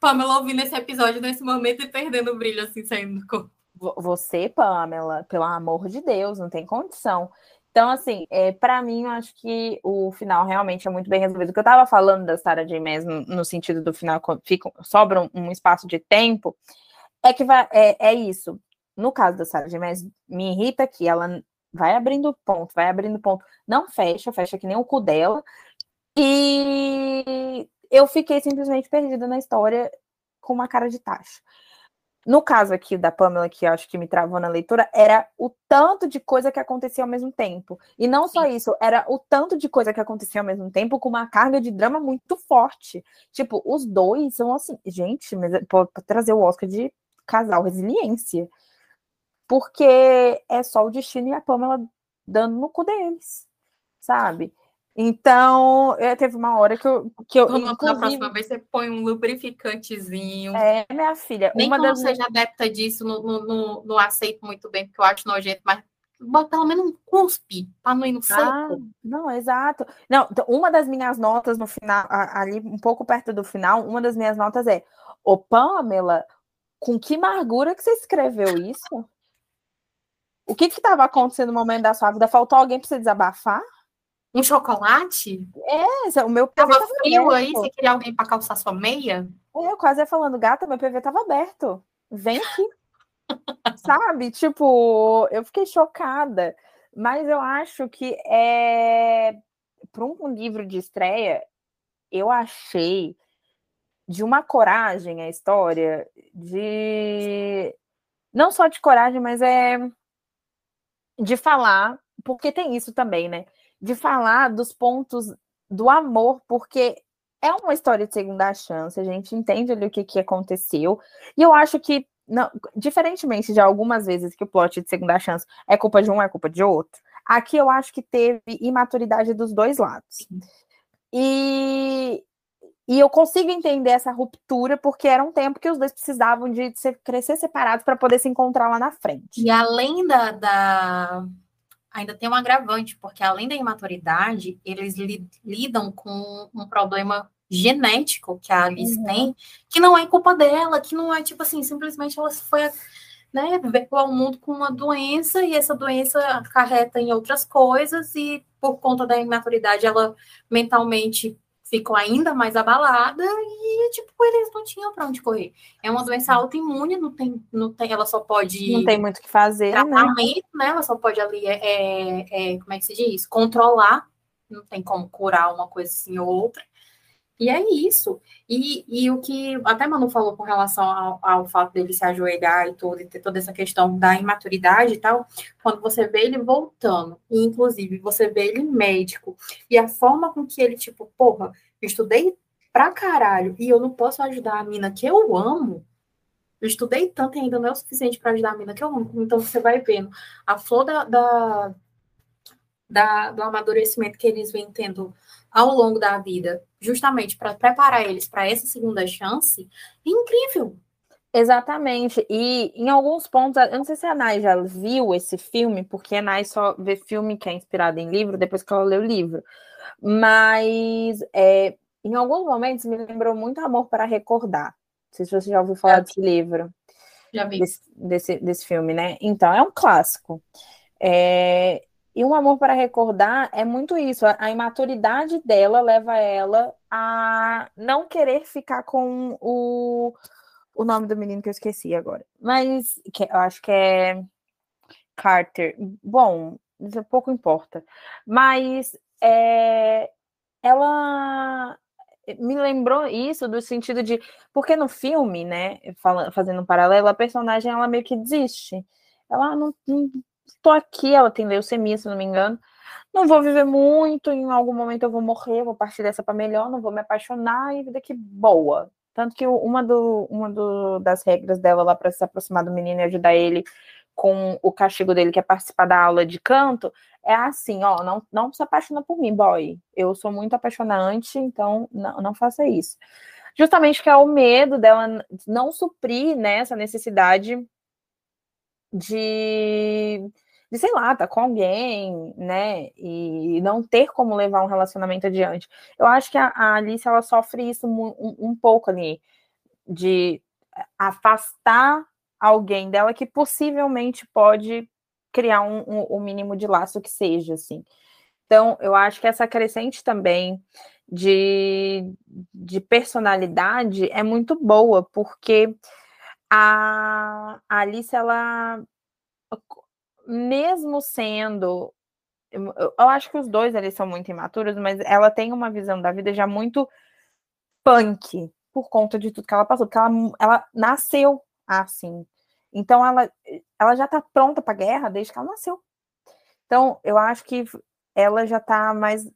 Pamela, ouvindo esse episódio nesse momento e perdendo o brilho, assim, saindo do corpo. Você, Pamela, pelo amor de Deus, não tem condição. Então, assim, é, para mim, eu acho que o final realmente é muito bem resolvido. O que eu estava falando da Sarah J. Maas no, no, sentido do final, fica, sobra um, um, espaço de tempo, é que vai, é, é isso. No caso da Sarah J. Maas, me irrita que ela vai abrindo ponto, vai abrindo ponto, não fecha, fecha que nem o cu dela, e eu fiquei simplesmente perdida na história com uma cara de taxa. No caso aqui da Pamela, que eu acho que me travou na leitura, era o tanto de coisa que acontecia ao mesmo tempo. E não só isso, era o tanto de coisa que acontecia ao mesmo tempo com uma carga de drama muito forte. Tipo, os dois são assim, gente, mas pode trazer o Oscar de casal resiliência. Porque é só o destino e a Pamela dando no cu deles, sabe? Então, é, teve uma hora que eu. Que eu Vamos, inclusive... Na próxima vez você põe um lubrificantezinho. É, minha filha. Nem uma das... seja adepta disso, não, não, não, aceito muito bem, porque eu acho nojento, mas bota pelo menos um cuspe para não ir no seco. Ah, não, exato. Não, então, uma das minhas notas no final, ali um pouco perto do final, uma das minhas notas é: Ô Pamela, com que amargura que você escreveu isso? O que que estava acontecendo no momento da sua vida? Faltou alguém para você desabafar? Um chocolate? É, o meu PV tava frio aí, você queria alguém para calçar sua meia? É, eu quase ia falando, gata, meu PV tava aberto. Vem aqui. Sabe? Tipo, eu fiquei chocada. Mas eu acho que é para um livro de estreia, eu achei de uma coragem a história, de não só de coragem, mas é de falar, porque tem isso também, né? De falar dos pontos do amor, porque é uma história de segunda chance, a gente entende ali o que, que aconteceu, e eu acho que, não, diferentemente de algumas vezes que o plot de segunda chance é culpa de um, é culpa de outro, aqui eu acho que teve imaturidade dos dois lados. E, e eu consigo entender essa ruptura, porque era um tempo que os dois precisavam de crescer separados para poder se encontrar lá na frente. E além da, da, Ainda tem um agravante, porque além da imaturidade, eles li, lidam com um problema genético que a Alice uhum. tem, que não é culpa dela, que não é tipo assim, simplesmente ela foi né, veio ao mundo com uma doença e essa doença acarreta em outras coisas e por conta da imaturidade ela mentalmente ficou ainda mais abalada e, tipo, eles não tinham para onde correr. É uma doença autoimune, não tem, não tem, ela só pode... Não tem muito o que fazer, né? tratamento, né? né? Ela só pode ali, é, é, é, como é que se diz? Controlar, não tem como curar uma coisa assim ou outra. E é isso. E, e o que até Manu falou com relação ao, ao, fato dele se ajoelhar e tudo, e ter toda essa questão da imaturidade e tal, quando você vê ele voltando, e inclusive você vê ele médico, e a forma com que ele, tipo, porra, eu estudei pra caralho, e eu não posso ajudar a mina que eu amo, eu estudei tanto e ainda não é o suficiente para ajudar a mina que eu amo. Então você vai vendo a flor da, da, da do amadurecimento que eles vêm tendo ao longo da vida, justamente para preparar eles para essa segunda chance, é incrível. Exatamente. E em alguns pontos, eu não sei se a Nai já viu esse filme, porque a Nai só vê filme que é inspirado em livro depois que ela lê o livro. Mas é, em alguns momentos me lembrou muito Amor para Recordar. Não sei se você já ouviu falar desse livro. Já vi. Desse, desse, desse filme, né? Então, é um clássico. É, e um amor para recordar é muito isso. A, imaturidade dela leva ela a não querer ficar com o, o nome do menino que eu esqueci agora. Mas que, eu acho que é Carter. Bom, isso pouco importa. Mas é, ela me lembrou isso do sentido de porque no filme, né, fazendo um paralelo, a personagem ela meio que desiste. Ela não, não estou aqui, ela tem leucemia, se não me engano. Não vou viver muito, em algum momento eu vou morrer, vou partir dessa para melhor, não vou me apaixonar e vida que boa. Tanto que uma, do, uma do, das regras dela lá para se aproximar do menino e ajudar ele com o castigo dele, que é participar da aula de canto, é assim, ó, não, não se apaixona por mim, boy. Eu sou muito apaixonante, então não, não faça isso. Justamente que é o medo dela não suprir né, essa necessidade de, de, sei lá, tá com alguém, né? E não ter como levar um relacionamento adiante. Eu acho que a, a Alice ela sofre isso um, um pouco ali, de afastar alguém dela que possivelmente pode criar um, um, um, mínimo de laço que seja, assim. Então, eu acho que essa crescente também de, de personalidade é muito boa, porque a, Alice, ela, mesmo sendo, eu, acho que os dois eles são muito imaturos, mas ela tem uma visão da vida já muito punk por conta de tudo que ela passou, porque ela, ela nasceu assim. Então ela, ela já está pronta para guerra desde que ela nasceu. Então eu acho que ela já está mais,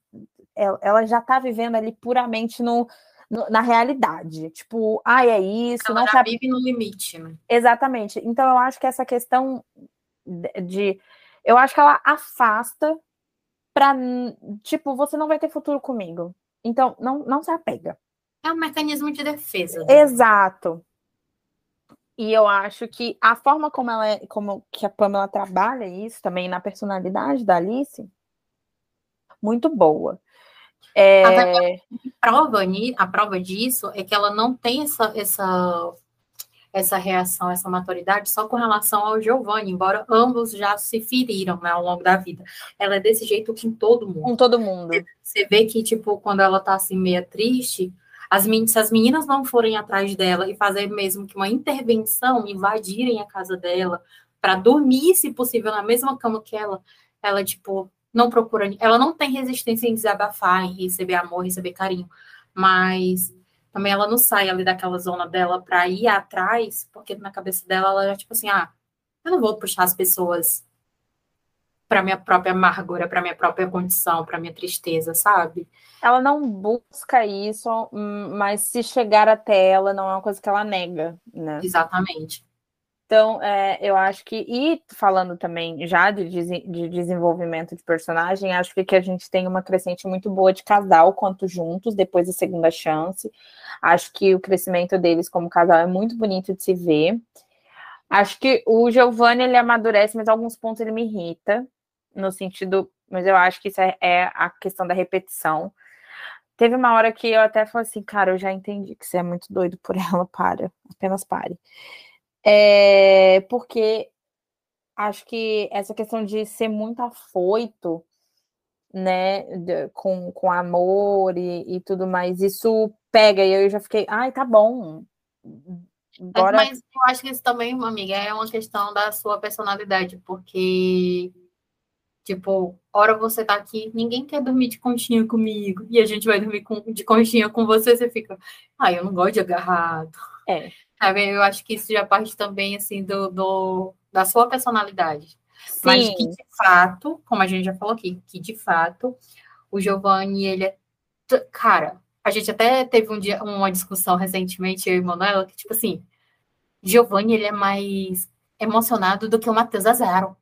ela, ela já está vivendo ali puramente no na realidade. Tipo, ah, é isso. Ela não já sabe... vive no limite, né? Exatamente. Então, eu acho que essa questão de. Eu acho que ela afasta para tipo, você não vai ter futuro comigo. Então, não, não se apega. É um mecanismo de defesa. Né? Exato. E eu acho que a forma como ela é, como que a Pamela trabalha isso também na personalidade da Alice, muito boa. É... A, prova, a prova disso é que ela não tem essa, essa, essa reação, essa maturidade só com relação ao Giovanni, embora ambos já se feriram né, ao longo da vida. Ela é desse jeito com todo mundo. Com todo mundo. Você vê que, tipo, quando ela tá assim, meia triste, as se as meninas não forem atrás dela e fazer mesmo que uma intervenção, invadirem a casa dela para dormir, se possível, na mesma cama que ela, ela, tipo, não procura. Ela não tem resistência em desabafar, em receber amor, receber carinho. Mas também ela não sai ali daquela zona dela para ir atrás, porque na cabeça dela ela já, tipo assim, ah, eu não vou puxar as pessoas para minha própria amargura, para minha própria condição, para minha tristeza, sabe? Ela não busca isso, hum, mas se chegar até ela não é uma coisa que ela nega, né? Exatamente. Então, é, eu acho que, e falando também já de, de, desenvolvimento de personagem, acho que, a gente tem uma crescente muito boa de casal quanto juntos, depois da segunda chance. Acho que o crescimento deles como casal é muito bonito de se ver. Acho que o Giovanni ele amadurece, mas alguns pontos ele me irrita no sentido, mas eu acho que isso é, é, a questão da repetição. Teve uma hora que eu até falei assim, cara, eu já entendi que você é muito doido por ela, para, apenas pare. É, porque acho que essa questão de ser muito afoito, né, com, com amor e, e tudo mais, isso pega, e eu já fiquei, ai, tá bom. Agora... Mas eu acho que isso também, amiga, é uma questão da sua personalidade, porque Tipo, hora você tá aqui, ninguém quer dormir de conchinha comigo, e a gente vai dormir com, de conchinha com você, você fica, ai, ah, eu não gosto de agarrado. É. Sabe? Eu acho que isso já parte também, assim, do, do da sua personalidade. Sim. Mas que, de fato, como a gente já falou aqui, que de fato, o Giovanni, ele é. Cara, a gente até teve um dia, uma discussão recentemente, eu e Manuela, que, tipo assim, Giovanni, ele é mais emocionado do que o Matheus Azaro.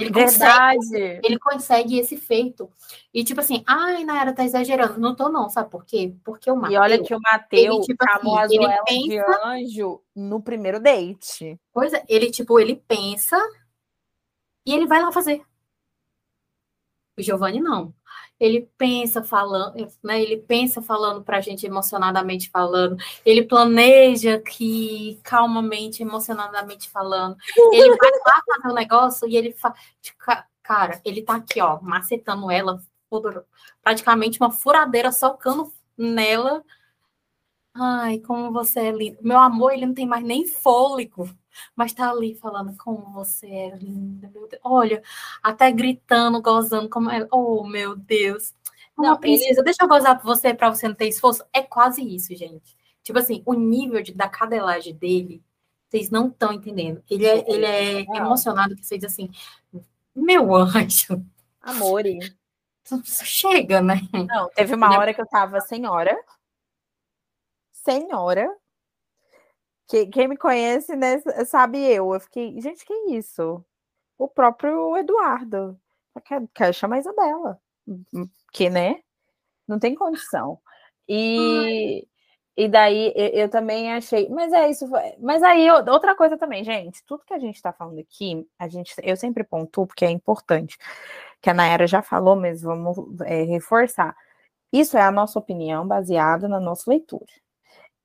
Ele Verdade. Consegue, ele consegue esse feito. E tipo assim, ai, Nayara tá exagerando. Não tô, não, sabe por quê? Porque o Matheus. E olha que o Matheus tipo, chamou assim, a Zoela pensa... de anjo no primeiro date. Pois é, ele, tipo, ele pensa e ele vai lá fazer. O Giovanni não ele pensa falando, né? Ele pensa falando para a gente emocionadamente falando, ele planeja que calmamente, emocionadamente falando. Ele vai lá fazer o um negócio e ele faz. Cara, ele tá aqui, ó, macetando ela, praticamente uma furadeira socando nela. Ai, como você é lindo. Meu amor, ele não tem mais nem fôlego mas tá ali falando como você é linda, meu Deus. Olha, até gritando, gozando como é. Oh, meu Deus. Uma não, princesa, ele... deixa eu gozar por você para você não ter esforço. É quase isso, gente. Tipo assim, o nível de, da cadelagem dele, vocês não estão entendendo. Ele é, ele é emocionado que vocês assim, meu anjo. Amore. Chega, né? Não, teve uma hora que eu tava senhora. Senhora, que, quem me conhece, né, sabe eu. Eu fiquei, gente, que isso? O próprio Eduardo. Quer, quer chamar a Isabela. Hum, que, né? Não tem condição. E, e daí eu, eu, também achei. Mas é isso. Mas aí, outra coisa também, gente. Tudo que a gente está falando aqui, a gente, eu sempre pontuo, porque é importante. Que a Nayara já falou, mas vamos é, reforçar. Isso é a nossa opinião baseada na nossa leitura.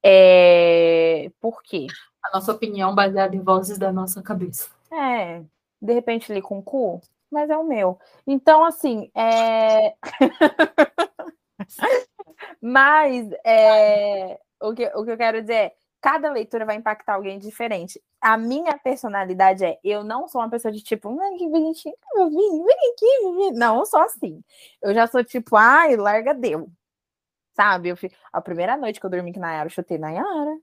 É... Por quê? A nossa opinião baseada em vozes da nossa cabeça. É, de repente li com o cu, mas é o meu. Então, assim, é... mas é... O, que, o que eu quero dizer é, cada leitura vai impactar alguém diferente. A minha personalidade é, eu não sou uma pessoa de tipo, que bonitinho, meu vinho, vem aqui, Não, eu sou assim. Eu já sou tipo, ai, larga deu. Sabe? Eu. A primeira noite que eu dormi com Nayara, eu chutei Nayara.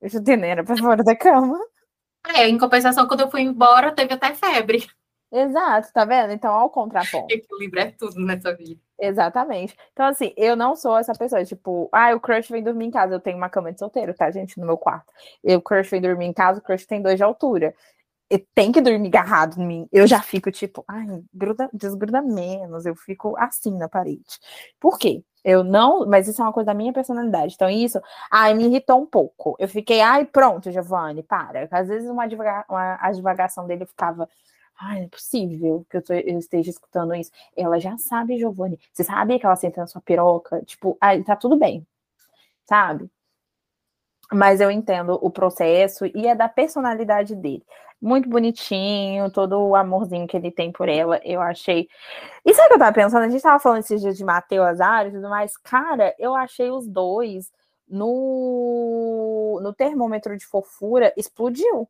Eu chutei Nayara pra fora da cama. É, em compensação, quando eu fui embora, teve até febre. Exato, tá vendo? Então, ao contraponto. Equilíbrio é tudo nessa vida. Exatamente. Então, assim, eu não sou essa pessoa, tipo, ah, o crush vem dormir em casa. Eu tenho uma cama de solteiro, tá, gente, no meu quarto. E o crush vem dormir em casa, o crush tem dois de altura. E tem que dormir agarrado em mim. Eu já fico, tipo, ai, gruda, desgruda menos. Eu fico assim na parede. Por quê? Eu não, mas isso é uma coisa da minha personalidade. Então, isso, ai, me irritou um pouco. Eu fiquei, ai, pronto, Giovanni, para. Às vezes uma, advoga, uma a divagação dele ficava, ai, não é possível que eu, tô, eu, esteja escutando isso. Ela já sabe, Giovanni. Você sabia que ela senta na sua piroca? Tipo, ai, tá tudo bem, sabe? Mas eu entendo o processo e é da personalidade dele muito bonitinho, todo o amorzinho que ele tem por ela, eu achei. E sabe o que eu tava pensando? A gente tava falando esses dias de Matheus Azar e tudo mais. Cara, eu achei os dois no, no termômetro de fofura explodiu.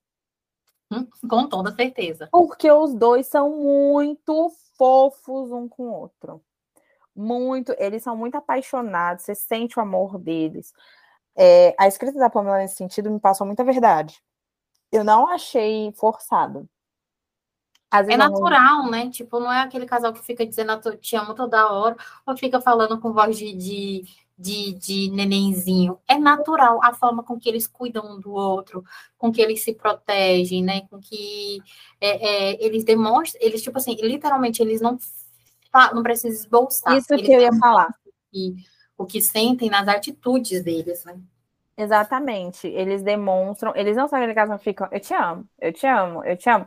Hum, com toda certeza. Porque os dois são muito fofos um com o outro. Muito, eles são muito apaixonados, você sente o amor deles. É, a escrita da Pamela nesse sentido me passou muita verdade eu não achei forçado. é natural, não... né? Tipo, não é aquele casal que fica dizendo te amo toda hora, ou fica falando com voz de, de, de, de nenenzinho. É natural a forma com que eles cuidam um do outro, com que eles se protegem, né? Com que é, é, eles demonstram, eles, tipo assim, literalmente, eles não, não precisam esboçar. Isso que eu ia falar. Que, o que sentem nas atitudes deles, né? Exatamente. Eles demonstram, eles não aquele caso que ficam, eu te amo, eu te amo, eu te amo.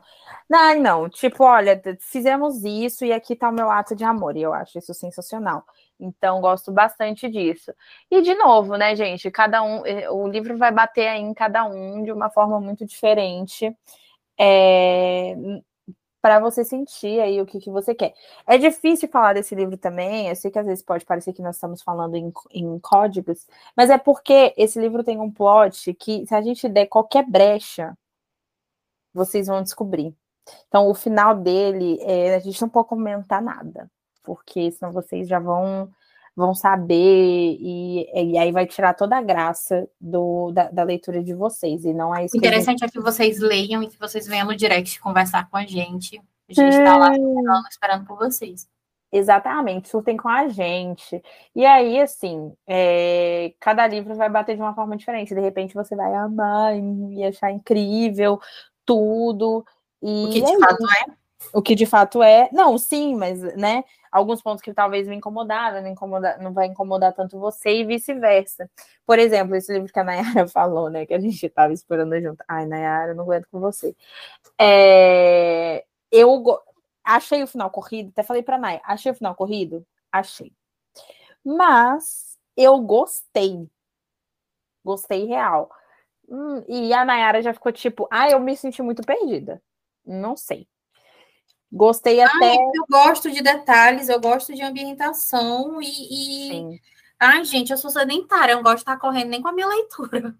Não, não, tipo, olha, fizemos isso e aqui tá o meu ato de amor, e eu acho isso sensacional. Então, gosto bastante disso. E, de novo, né, gente, cada um, eh, o livro vai bater aí em cada um de uma forma muito diferente. É, para você sentir aí o que, que você quer. É difícil falar desse livro também, eu sei que às vezes pode parecer que nós estamos falando em, em códigos, mas é porque esse livro tem um plot que, se a gente der qualquer brecha, vocês vão descobrir. Então, o final dele, é, a gente não pode comentar nada, porque senão vocês já vão vão saber e, e aí vai tirar toda a graça do, da, da leitura de vocês e não é isso. Interessante gente... é que vocês leiam e que vocês venham no direct conversar com a gente. A gente está lá esperando, esperando por vocês. Exatamente, surtem com a gente. E aí, assim, é, cada livro vai bater de uma forma diferente. De repente você vai amar e achar incrível tudo. E o que de é fato é. O que de fato é. Não, sim, mas, né? alguns pontos que talvez me incomodaram, não, incomoda, não vai incomodar tanto você e vice-versa. Por exemplo, esse livro que a Nayara falou, né? Que a gente estava esperando junto. Ai, Nayara, não aguento com você. É, eu achei o final corrido, até falei para Nay, achei o final corrido? Achei. Mas eu gostei. Gostei real. Hum, e a Nayara já ficou tipo, ah, eu me senti muito perdida. Não sei. Gostei até. Ai, eu gosto de detalhes, eu gosto de ambientação e. e... Ai, gente, eu sou sedentária, eu não gosto de estar correndo nem com a minha leitura.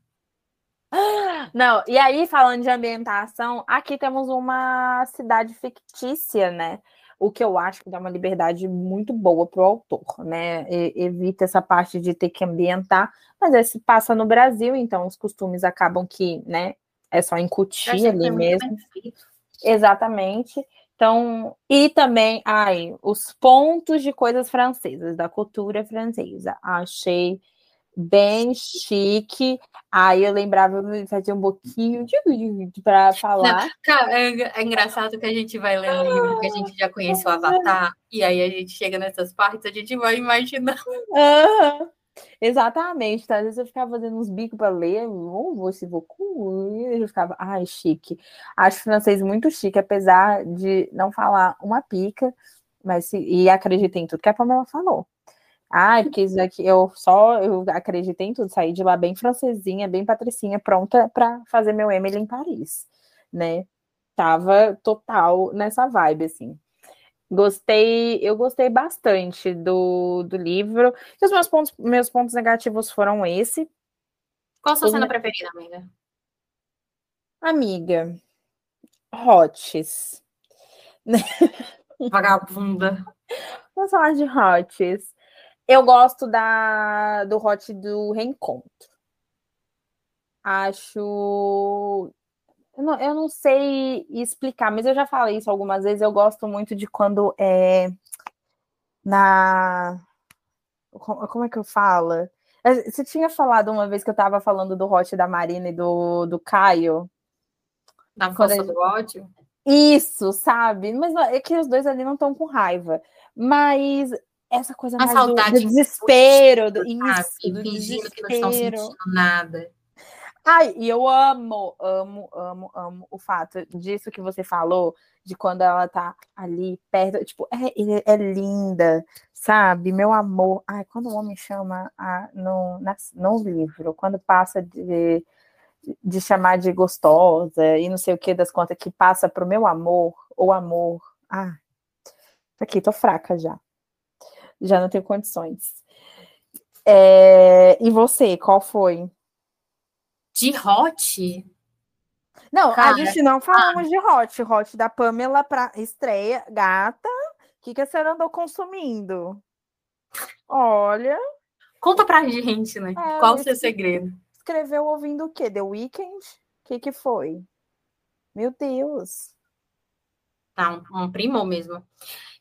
Não, e aí, falando de ambientação, aqui temos uma cidade fictícia, né? O que eu acho que dá uma liberdade muito boa para o autor, né? E, evita essa parte de ter que ambientar, mas é, se passa no Brasil, então os costumes acabam que, né? É só incutir ali mesmo. Exatamente. Então, e também, ai, os pontos de coisas francesas, da cultura francesa. Achei bem chique. Aí eu lembrava, eu fazia um pouquinho para falar. Não, cara, é, é, engraçado que a gente vai ler um livro que a gente já conhece o Avatar, e aí a gente chega nessas partes, a gente vai imaginando. Uhum. Exatamente, tá? Às vezes eu ficava fazendo uns bicos para ler, ou vou se vou e eu ficava, ai, chique. Acho francês muito chique, apesar de não falar uma pica, mas e acreditei em tudo que a Pamela falou. Ai, porque isso eu só eu acreditei em tudo, saí de lá bem francesinha, bem patricinha, pronta para fazer meu Emily em Paris, né? Tava total nessa vibe assim. Gostei, eu gostei bastante do, do livro. E os meus pontos, meus pontos negativos foram esse. Qual a sua cena preferida, amiga? Amiga, Hots. Vagabunda. Vamos falar de Hots. Eu gosto da, do Hot do reencontro. Acho eu não, eu não sei explicar, mas eu já falei isso algumas vezes. Eu gosto muito de quando é na. Como é que eu falo? É, você tinha falado uma vez que eu estava falando do Hot da Marina e do, do Caio. Na força do ódio? Isso, sabe? Mas é que os dois ali não estão com raiva. Mas essa coisa A mais do, saudade do desespero, do, isso, do Fingindo que não estão desespero. sentindo nada. Ai, e eu amo, amo, amo, amo o fato disso que você falou, de quando ela tá ali perto, tipo, é, é linda, sabe? Meu amor. Ai, quando o homem chama a, no, na, no livro, quando passa de, de chamar de gostosa e não sei o que das contas, que passa pro meu amor, ou amor. Ah, aqui, tô fraca já. Já não tenho condições. É, e você, qual foi? De hot, Não, Cara, a gente não falamos de hot. Hot da Pamela para estreia. Gata, o que, que a senhora andou consumindo? Olha, conta pra gente, né? É, Qual o eu seu segredo? escreveu ouvindo o quê? The Weeknd? O que, que foi? Meu Deus. Tá, um, um primor mesmo.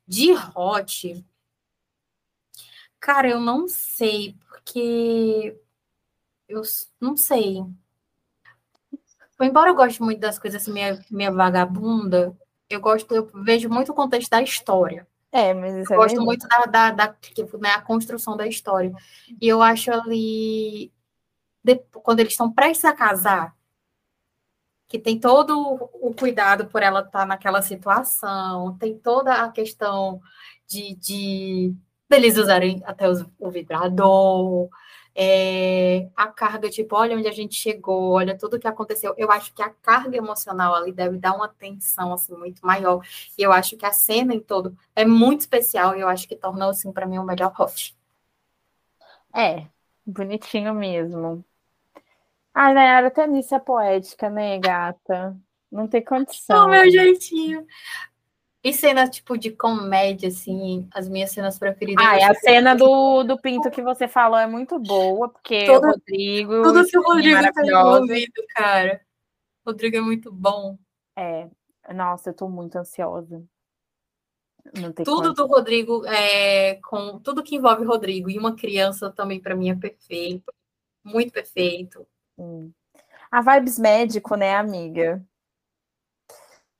De hot, cara, eu não sei, porque eu não sei. Embora eu goste muito das coisas assim, minha, minha vagabunda, eu gosto, eu vejo muito o contexto da história. É, mas isso é Eu gosto verdade. muito da, da, da né, a construção da história. E eu acho ali, de- quando eles estão prestes a casar, que tem todo o cuidado por ela estar naquela situação, tem toda a questão de, de deles usarem até os- o vibrador, é, a carga, tipo, olha onde a gente chegou, olha tudo que aconteceu. Eu acho que a carga emocional ali deve dar uma tensão assim muito maior. E eu acho que a cena em todo é muito especial e eu acho que tornou assim para mim o melhor hot. É, bonitinho mesmo. Ai, Nayara, até nisso é poética, né, gata? Não tem condição. Oh, meu jeitinho. E cena tipo de comédia assim, as minhas cenas preferidas. Ah, e a cena do, do Pinto que você falou é muito boa, porque Todo- o Rodrigo. tudo que o é Rodrigo tá maravilhoso. envolvido, cara. O Rodrigo é muito bom. É, nossa, eu tô muito ansiosa. Tudo condição. do Rodrigo é com tudo que envolve o Rodrigo e uma criança também para mim é perfeito. Muito perfeito. Hum. A Vibes Médico, né, amiga?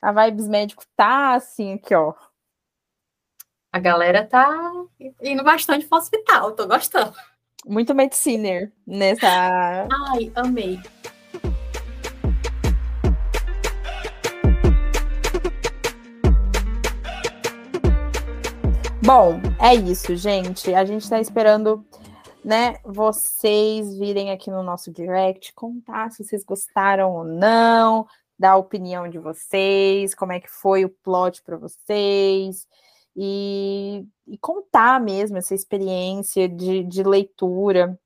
A Vibes Médico tá assim aqui, ó. A galera tá indo bastante pro hospital, tô gostando. Muito mediciner nessa. Ai, amei. Bom, é isso, gente. A gente tá esperando, né, vocês virem aqui no nosso direct, contar se vocês gostaram ou não, dar a opinião de vocês, como é que foi o plot para vocês, e, e contar mesmo essa experiência de, de leitura.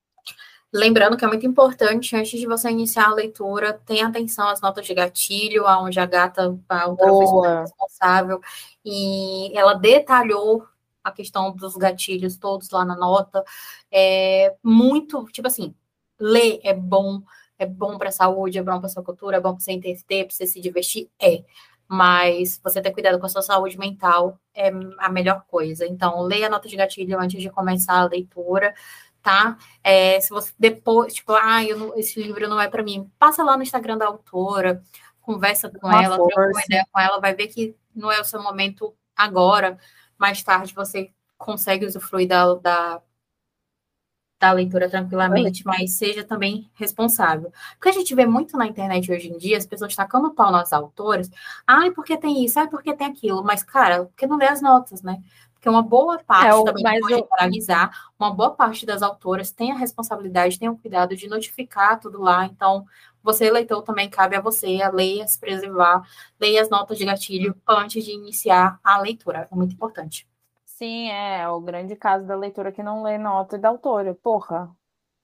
Lembrando que é muito importante, antes de você iniciar a leitura, tenha atenção às notas de gatilho, aonde a gata, a Boa. responsável, e ela detalhou a questão dos gatilhos todos lá na nota. É muito, tipo assim, ler é bom, é bom para a saúde, é bom para sua cultura, é bom para você entender, para você se divertir, é. Mas você ter cuidado com a sua saúde mental é a melhor coisa. Então, leia a nota de gatilho antes de começar a leitura, tá? É, se você depois, tipo, ah, não- esse livro não é para mim, passa lá no Instagram da autora, conversa com Uma ela, troca uma ideia com ela, vai ver que não é o seu momento agora, mais tarde você consegue usufruir da, da, da leitura tranquilamente, mas seja também responsável. Porque a gente vê muito na internet hoje em dia as pessoas tacando pau nas autoras, ai, porque tem isso, ai, porque tem aquilo, mas, cara, porque não lê as notas, né? Porque uma boa parte, É, também mas pode o- paralisar, uma boa parte das autoras tem a responsabilidade, tem o cuidado de notificar tudo lá, então você, leitor, também cabe a você a ler, se preservar, leia as notas de gatilho antes de iniciar a leitura, é muito importante. Sim, é o grande caso da leitura que não lê nota da autora. Porra,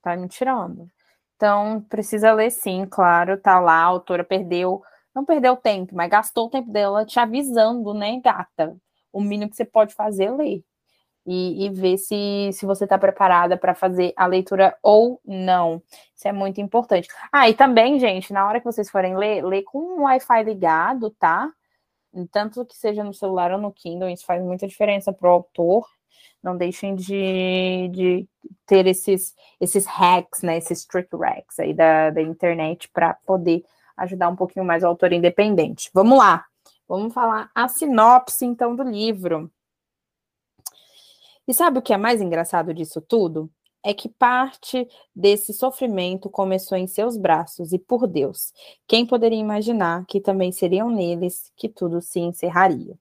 tá me tirando. Então, precisa ler sim, claro, tá lá, a autora perdeu, não perdeu tempo, mas gastou o tempo dela te avisando, né, gata? O mínimo que você pode fazer é ler. E, e ver se, se você está preparada para fazer a leitura ou não. Isso é muito importante. Ah, e também, gente, na hora que vocês forem ler, lê com o Wi-Fi ligado, tá? Tanto que seja no celular ou no Kindle, isso faz muita diferença para o autor. Não deixem de, de ter esses, esses hacks, né? Esses trick hacks aí da, da internet para poder ajudar um pouquinho mais o autor independente. Vamos lá. Vamos falar a sinopse, então, do livro. E sabe o que é mais engraçado disso tudo? É que parte desse sofrimento começou em seus braços e por Deus. Quem poderia imaginar que também seriam neles que tudo se encerraria?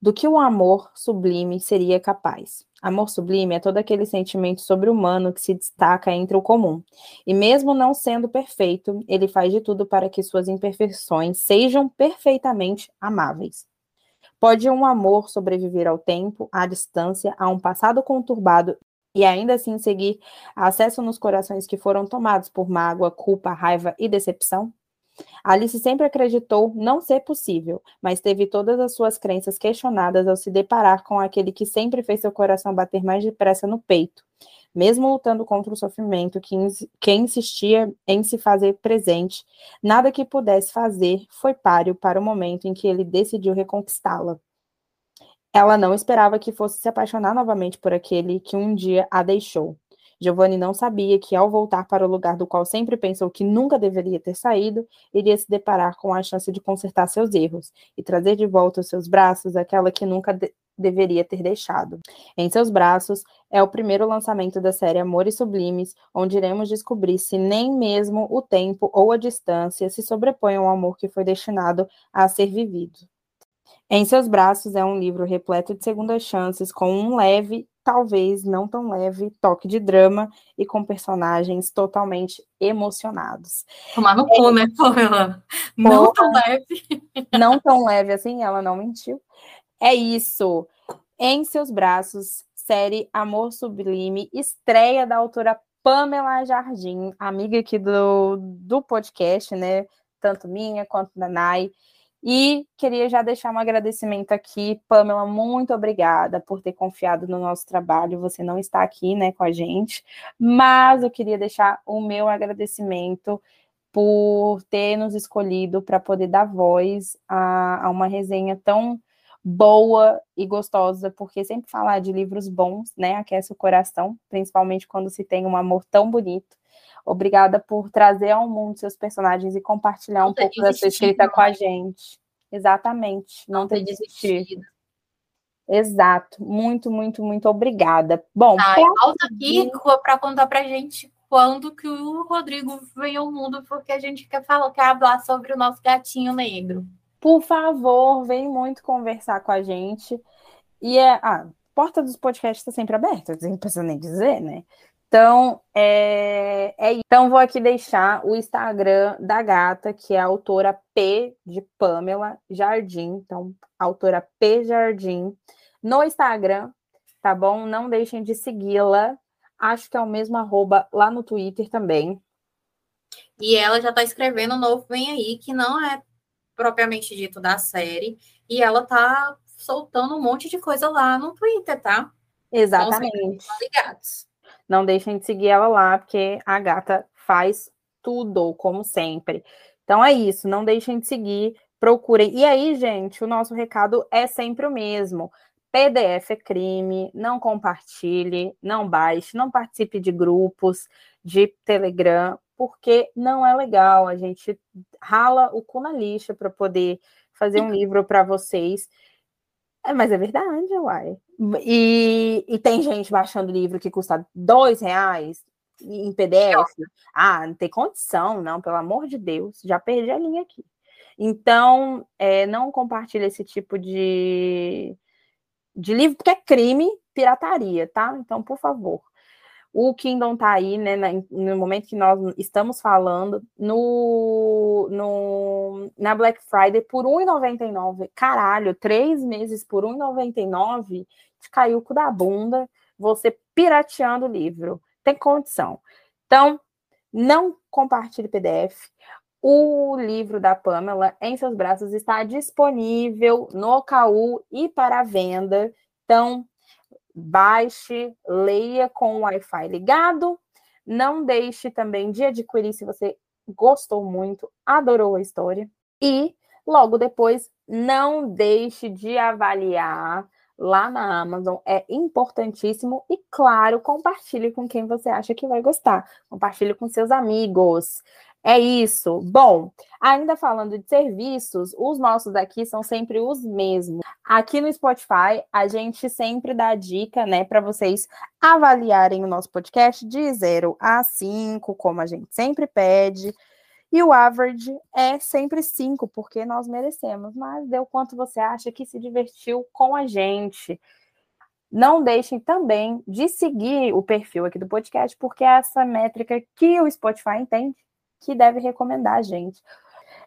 Do que o amor sublime seria capaz? Amor sublime é todo aquele sentimento sobre-humano que se destaca entre o comum. E mesmo não sendo perfeito, ele faz de tudo para que suas imperfeições sejam perfeitamente amáveis. Pode um amor sobreviver ao tempo, à distância, a um passado conturbado e ainda assim seguir acesso nos corações que foram tomados por mágoa, culpa, raiva e decepção? Alice sempre acreditou não ser possível, mas teve todas as suas crenças questionadas ao se deparar com aquele que sempre fez seu coração bater mais depressa no peito. Mesmo lutando contra o sofrimento que, que insistia em se fazer presente, nada que pudesse fazer foi páreo para o momento em que ele decidiu reconquistá-la. Ela não esperava que fosse se apaixonar novamente por aquele que um dia a deixou. Giovanni não sabia que, ao voltar para o lugar do qual sempre pensou que nunca deveria ter saído, iria se deparar com a chance de consertar seus erros e trazer de volta aos seus braços aquela que nunca de deveria ter deixado. Em seus braços é o primeiro lançamento da série Amores Sublimes, onde iremos descobrir se nem mesmo o tempo ou a distância se sobrepõem ao amor que foi destinado a ser vivido. Em seus braços é um livro repleto de segundas chances, com um leve talvez não tão leve toque de drama e com personagens totalmente emocionados. Tomar no cu, né, Pamela? Não tão leve. Não tão leve assim, ela não mentiu. É isso. Em seus braços, série Amor Sublime, estreia da autora Pamela Jardim, amiga aqui do, do podcast, né? Tanto minha quanto da Nai. E queria já deixar um agradecimento aqui, Pamela, muito obrigada por ter confiado no nosso trabalho. Você não está aqui, né, com a gente, mas eu queria deixar o meu agradecimento por ter nos escolhido para poder dar voz a, a, uma resenha tão boa e gostosa, porque sempre falar de livros bons, né, aquece o coração, principalmente quando se tem um amor tão bonito. Obrigada por trazer ao mundo seus personagens e compartilhar um pouco da sua escrita com a né? gente. Exatamente, não, não ter desistido. desistido. Exato, muito, muito, muito obrigada. Bom, tá, volta aqui para contar para gente quando que o Rodrigo vem ao mundo, porque a gente quer falar, quer falar sobre o nosso gatinho negro. Por favor, vem muito conversar com a gente. E é, a porta dos podcasts está sempre aberta, não precisa nem dizer, né? Então, é, é, então vou aqui deixar o Instagram da gata, que é a autora P de Pamela Jardim. Então, autora P Jardim no Instagram, tá bom? Não deixem de segui-la. Acho que é o mesmo arroba lá no Twitter também. E ela já está escrevendo um novo Vem Aí, que não é propriamente dito da série. E ela tá soltando um monte de coisa lá no Twitter, tá? Exatamente. Então, ligados. Não deixem de seguir ela lá, porque a gata faz tudo, como sempre. Então é isso, não deixem de seguir, procurem. E aí, gente, o nosso recado é sempre o mesmo. PDF é crime, não compartilhe, não baixe, não participe de grupos de Telegram, porque não é legal. A gente rala o cu na lixa para poder fazer um livro para vocês. É, mas é verdade, uai. E, e tem gente baixando livro que custa dois reais em PDF. Ah, não tem condição, não, pelo amor de Deus. Já perdi a linha aqui. Então, é, não compartilhe esse tipo de, de livro, porque é crime, pirataria, tá? Então, por favor. O Kingdom tá aí, né, no momento que nós estamos falando, no, no, na Black Friday por R$1,99. Caralho, três meses por R$1,99, te caiu o cu da bunda, você pirateando o livro. Tem condição. Então, não compartilhe PDF. O livro da Pamela, Em Seus Braços, está disponível no KU e para venda. Então, baixe, leia com o Wi-Fi ligado. Não deixe também de adquirir se você gostou muito, adorou a história. E logo depois, não deixe de avaliar lá na Amazon. É importantíssimo. E claro, compartilhe com quem você acha que vai gostar. Compartilhe com seus amigos. É isso. Bom, ainda falando de serviços, os nossos aqui são sempre os mesmos. Aqui no Spotify, a gente sempre dá dica, né, para vocês avaliarem o nosso podcast de 0 a 5, como a gente sempre pede. E o average é sempre 5, porque nós merecemos. Mas deu quanto você acha que se divertiu com a gente. Não deixem também de seguir o perfil aqui do podcast, porque é essa métrica que o Spotify entende que deve recomendar a gente.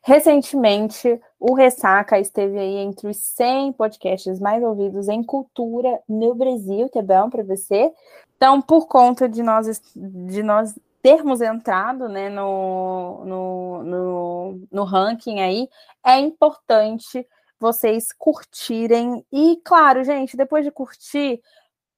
Recentemente, o Ressaca esteve aí entre os 100 podcasts mais ouvidos em cultura no Brasil, que é bom para você. Então, por conta de nós, de nós termos entrado né, no, no, no, no ranking aí, é importante vocês curtirem. E, claro, gente, depois de curtir,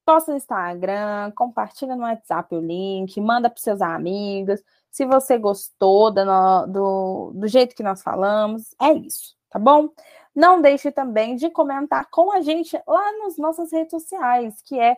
posta no Instagram, compartilha no WhatsApp o link, manda para seus amigos. Se você gostou do, do, do jeito que nós falamos, é isso, tá bom? Não deixe também de comentar com a gente lá nas nossas redes sociais, que é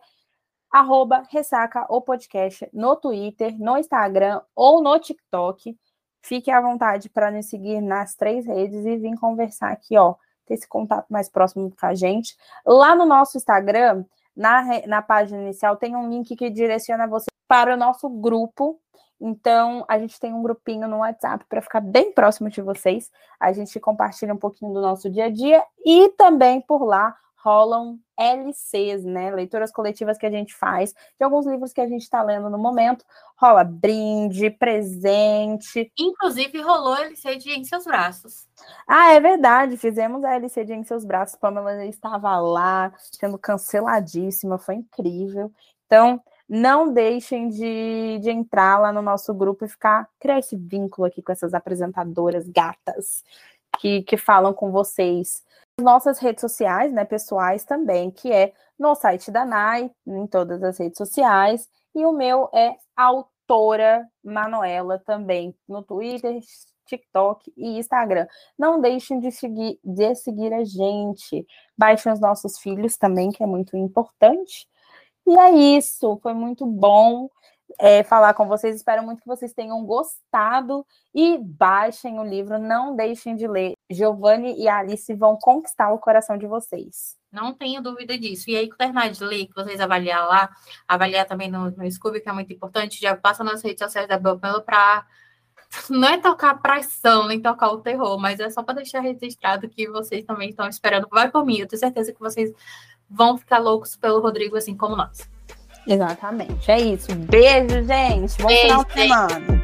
arroba ressaca o podcast no Twitter, no Instagram ou no TikTok. Fique à vontade para nos seguir nas três redes e vir conversar aqui, ó, ter esse contato mais próximo com a gente. Lá no nosso Instagram, na, na página inicial, tem um link que direciona você para o nosso grupo então, a gente tem um grupinho no WhatsApp para ficar bem próximo de vocês. A gente compartilha um pouquinho do nosso dia a dia e também por lá rolam LCs, né? Leituras coletivas que a gente faz, de alguns livros que a gente está lendo no momento. Rola brinde, presente. Inclusive, rolou a LC de Em Seus Braços. Ah, é verdade. Fizemos a LC de Em Seus Braços. Pamela estava lá, sendo canceladíssima. Foi incrível. Então, não deixem de, de entrar lá no nosso grupo e ficar, criar esse vínculo aqui com essas apresentadoras gatas que, que falam com vocês. Nossas redes sociais, né, pessoais também, que é no site da NAI, em todas as redes sociais, e o meu é autora Manuela também, no Twitter, TikTok e Instagram. Não deixem de seguir, de seguir a gente. Baixem os nossos filhos também, que é muito importante. E é isso, foi muito bom é, falar com vocês. Espero muito que vocês tenham gostado e baixem o livro. Não deixem de ler. Giovanni e Alice vão conquistar o coração de vocês. Não tenho dúvida disso. E aí, terminar de ler, que vocês avaliar lá, avaliar também no, no Scooby, que é muito importante, já passa nas redes sociais da Belpelo para não é tocar pressão, nem tocar o terror, mas é só para deixar registrado que vocês também estão esperando. Vai por mim, eu tenho certeza que vocês vão ficar loucos pelo Rodrigo, assim como nós. Exatamente. É isso. Beijo, gente. Bom Beijo, final de semana.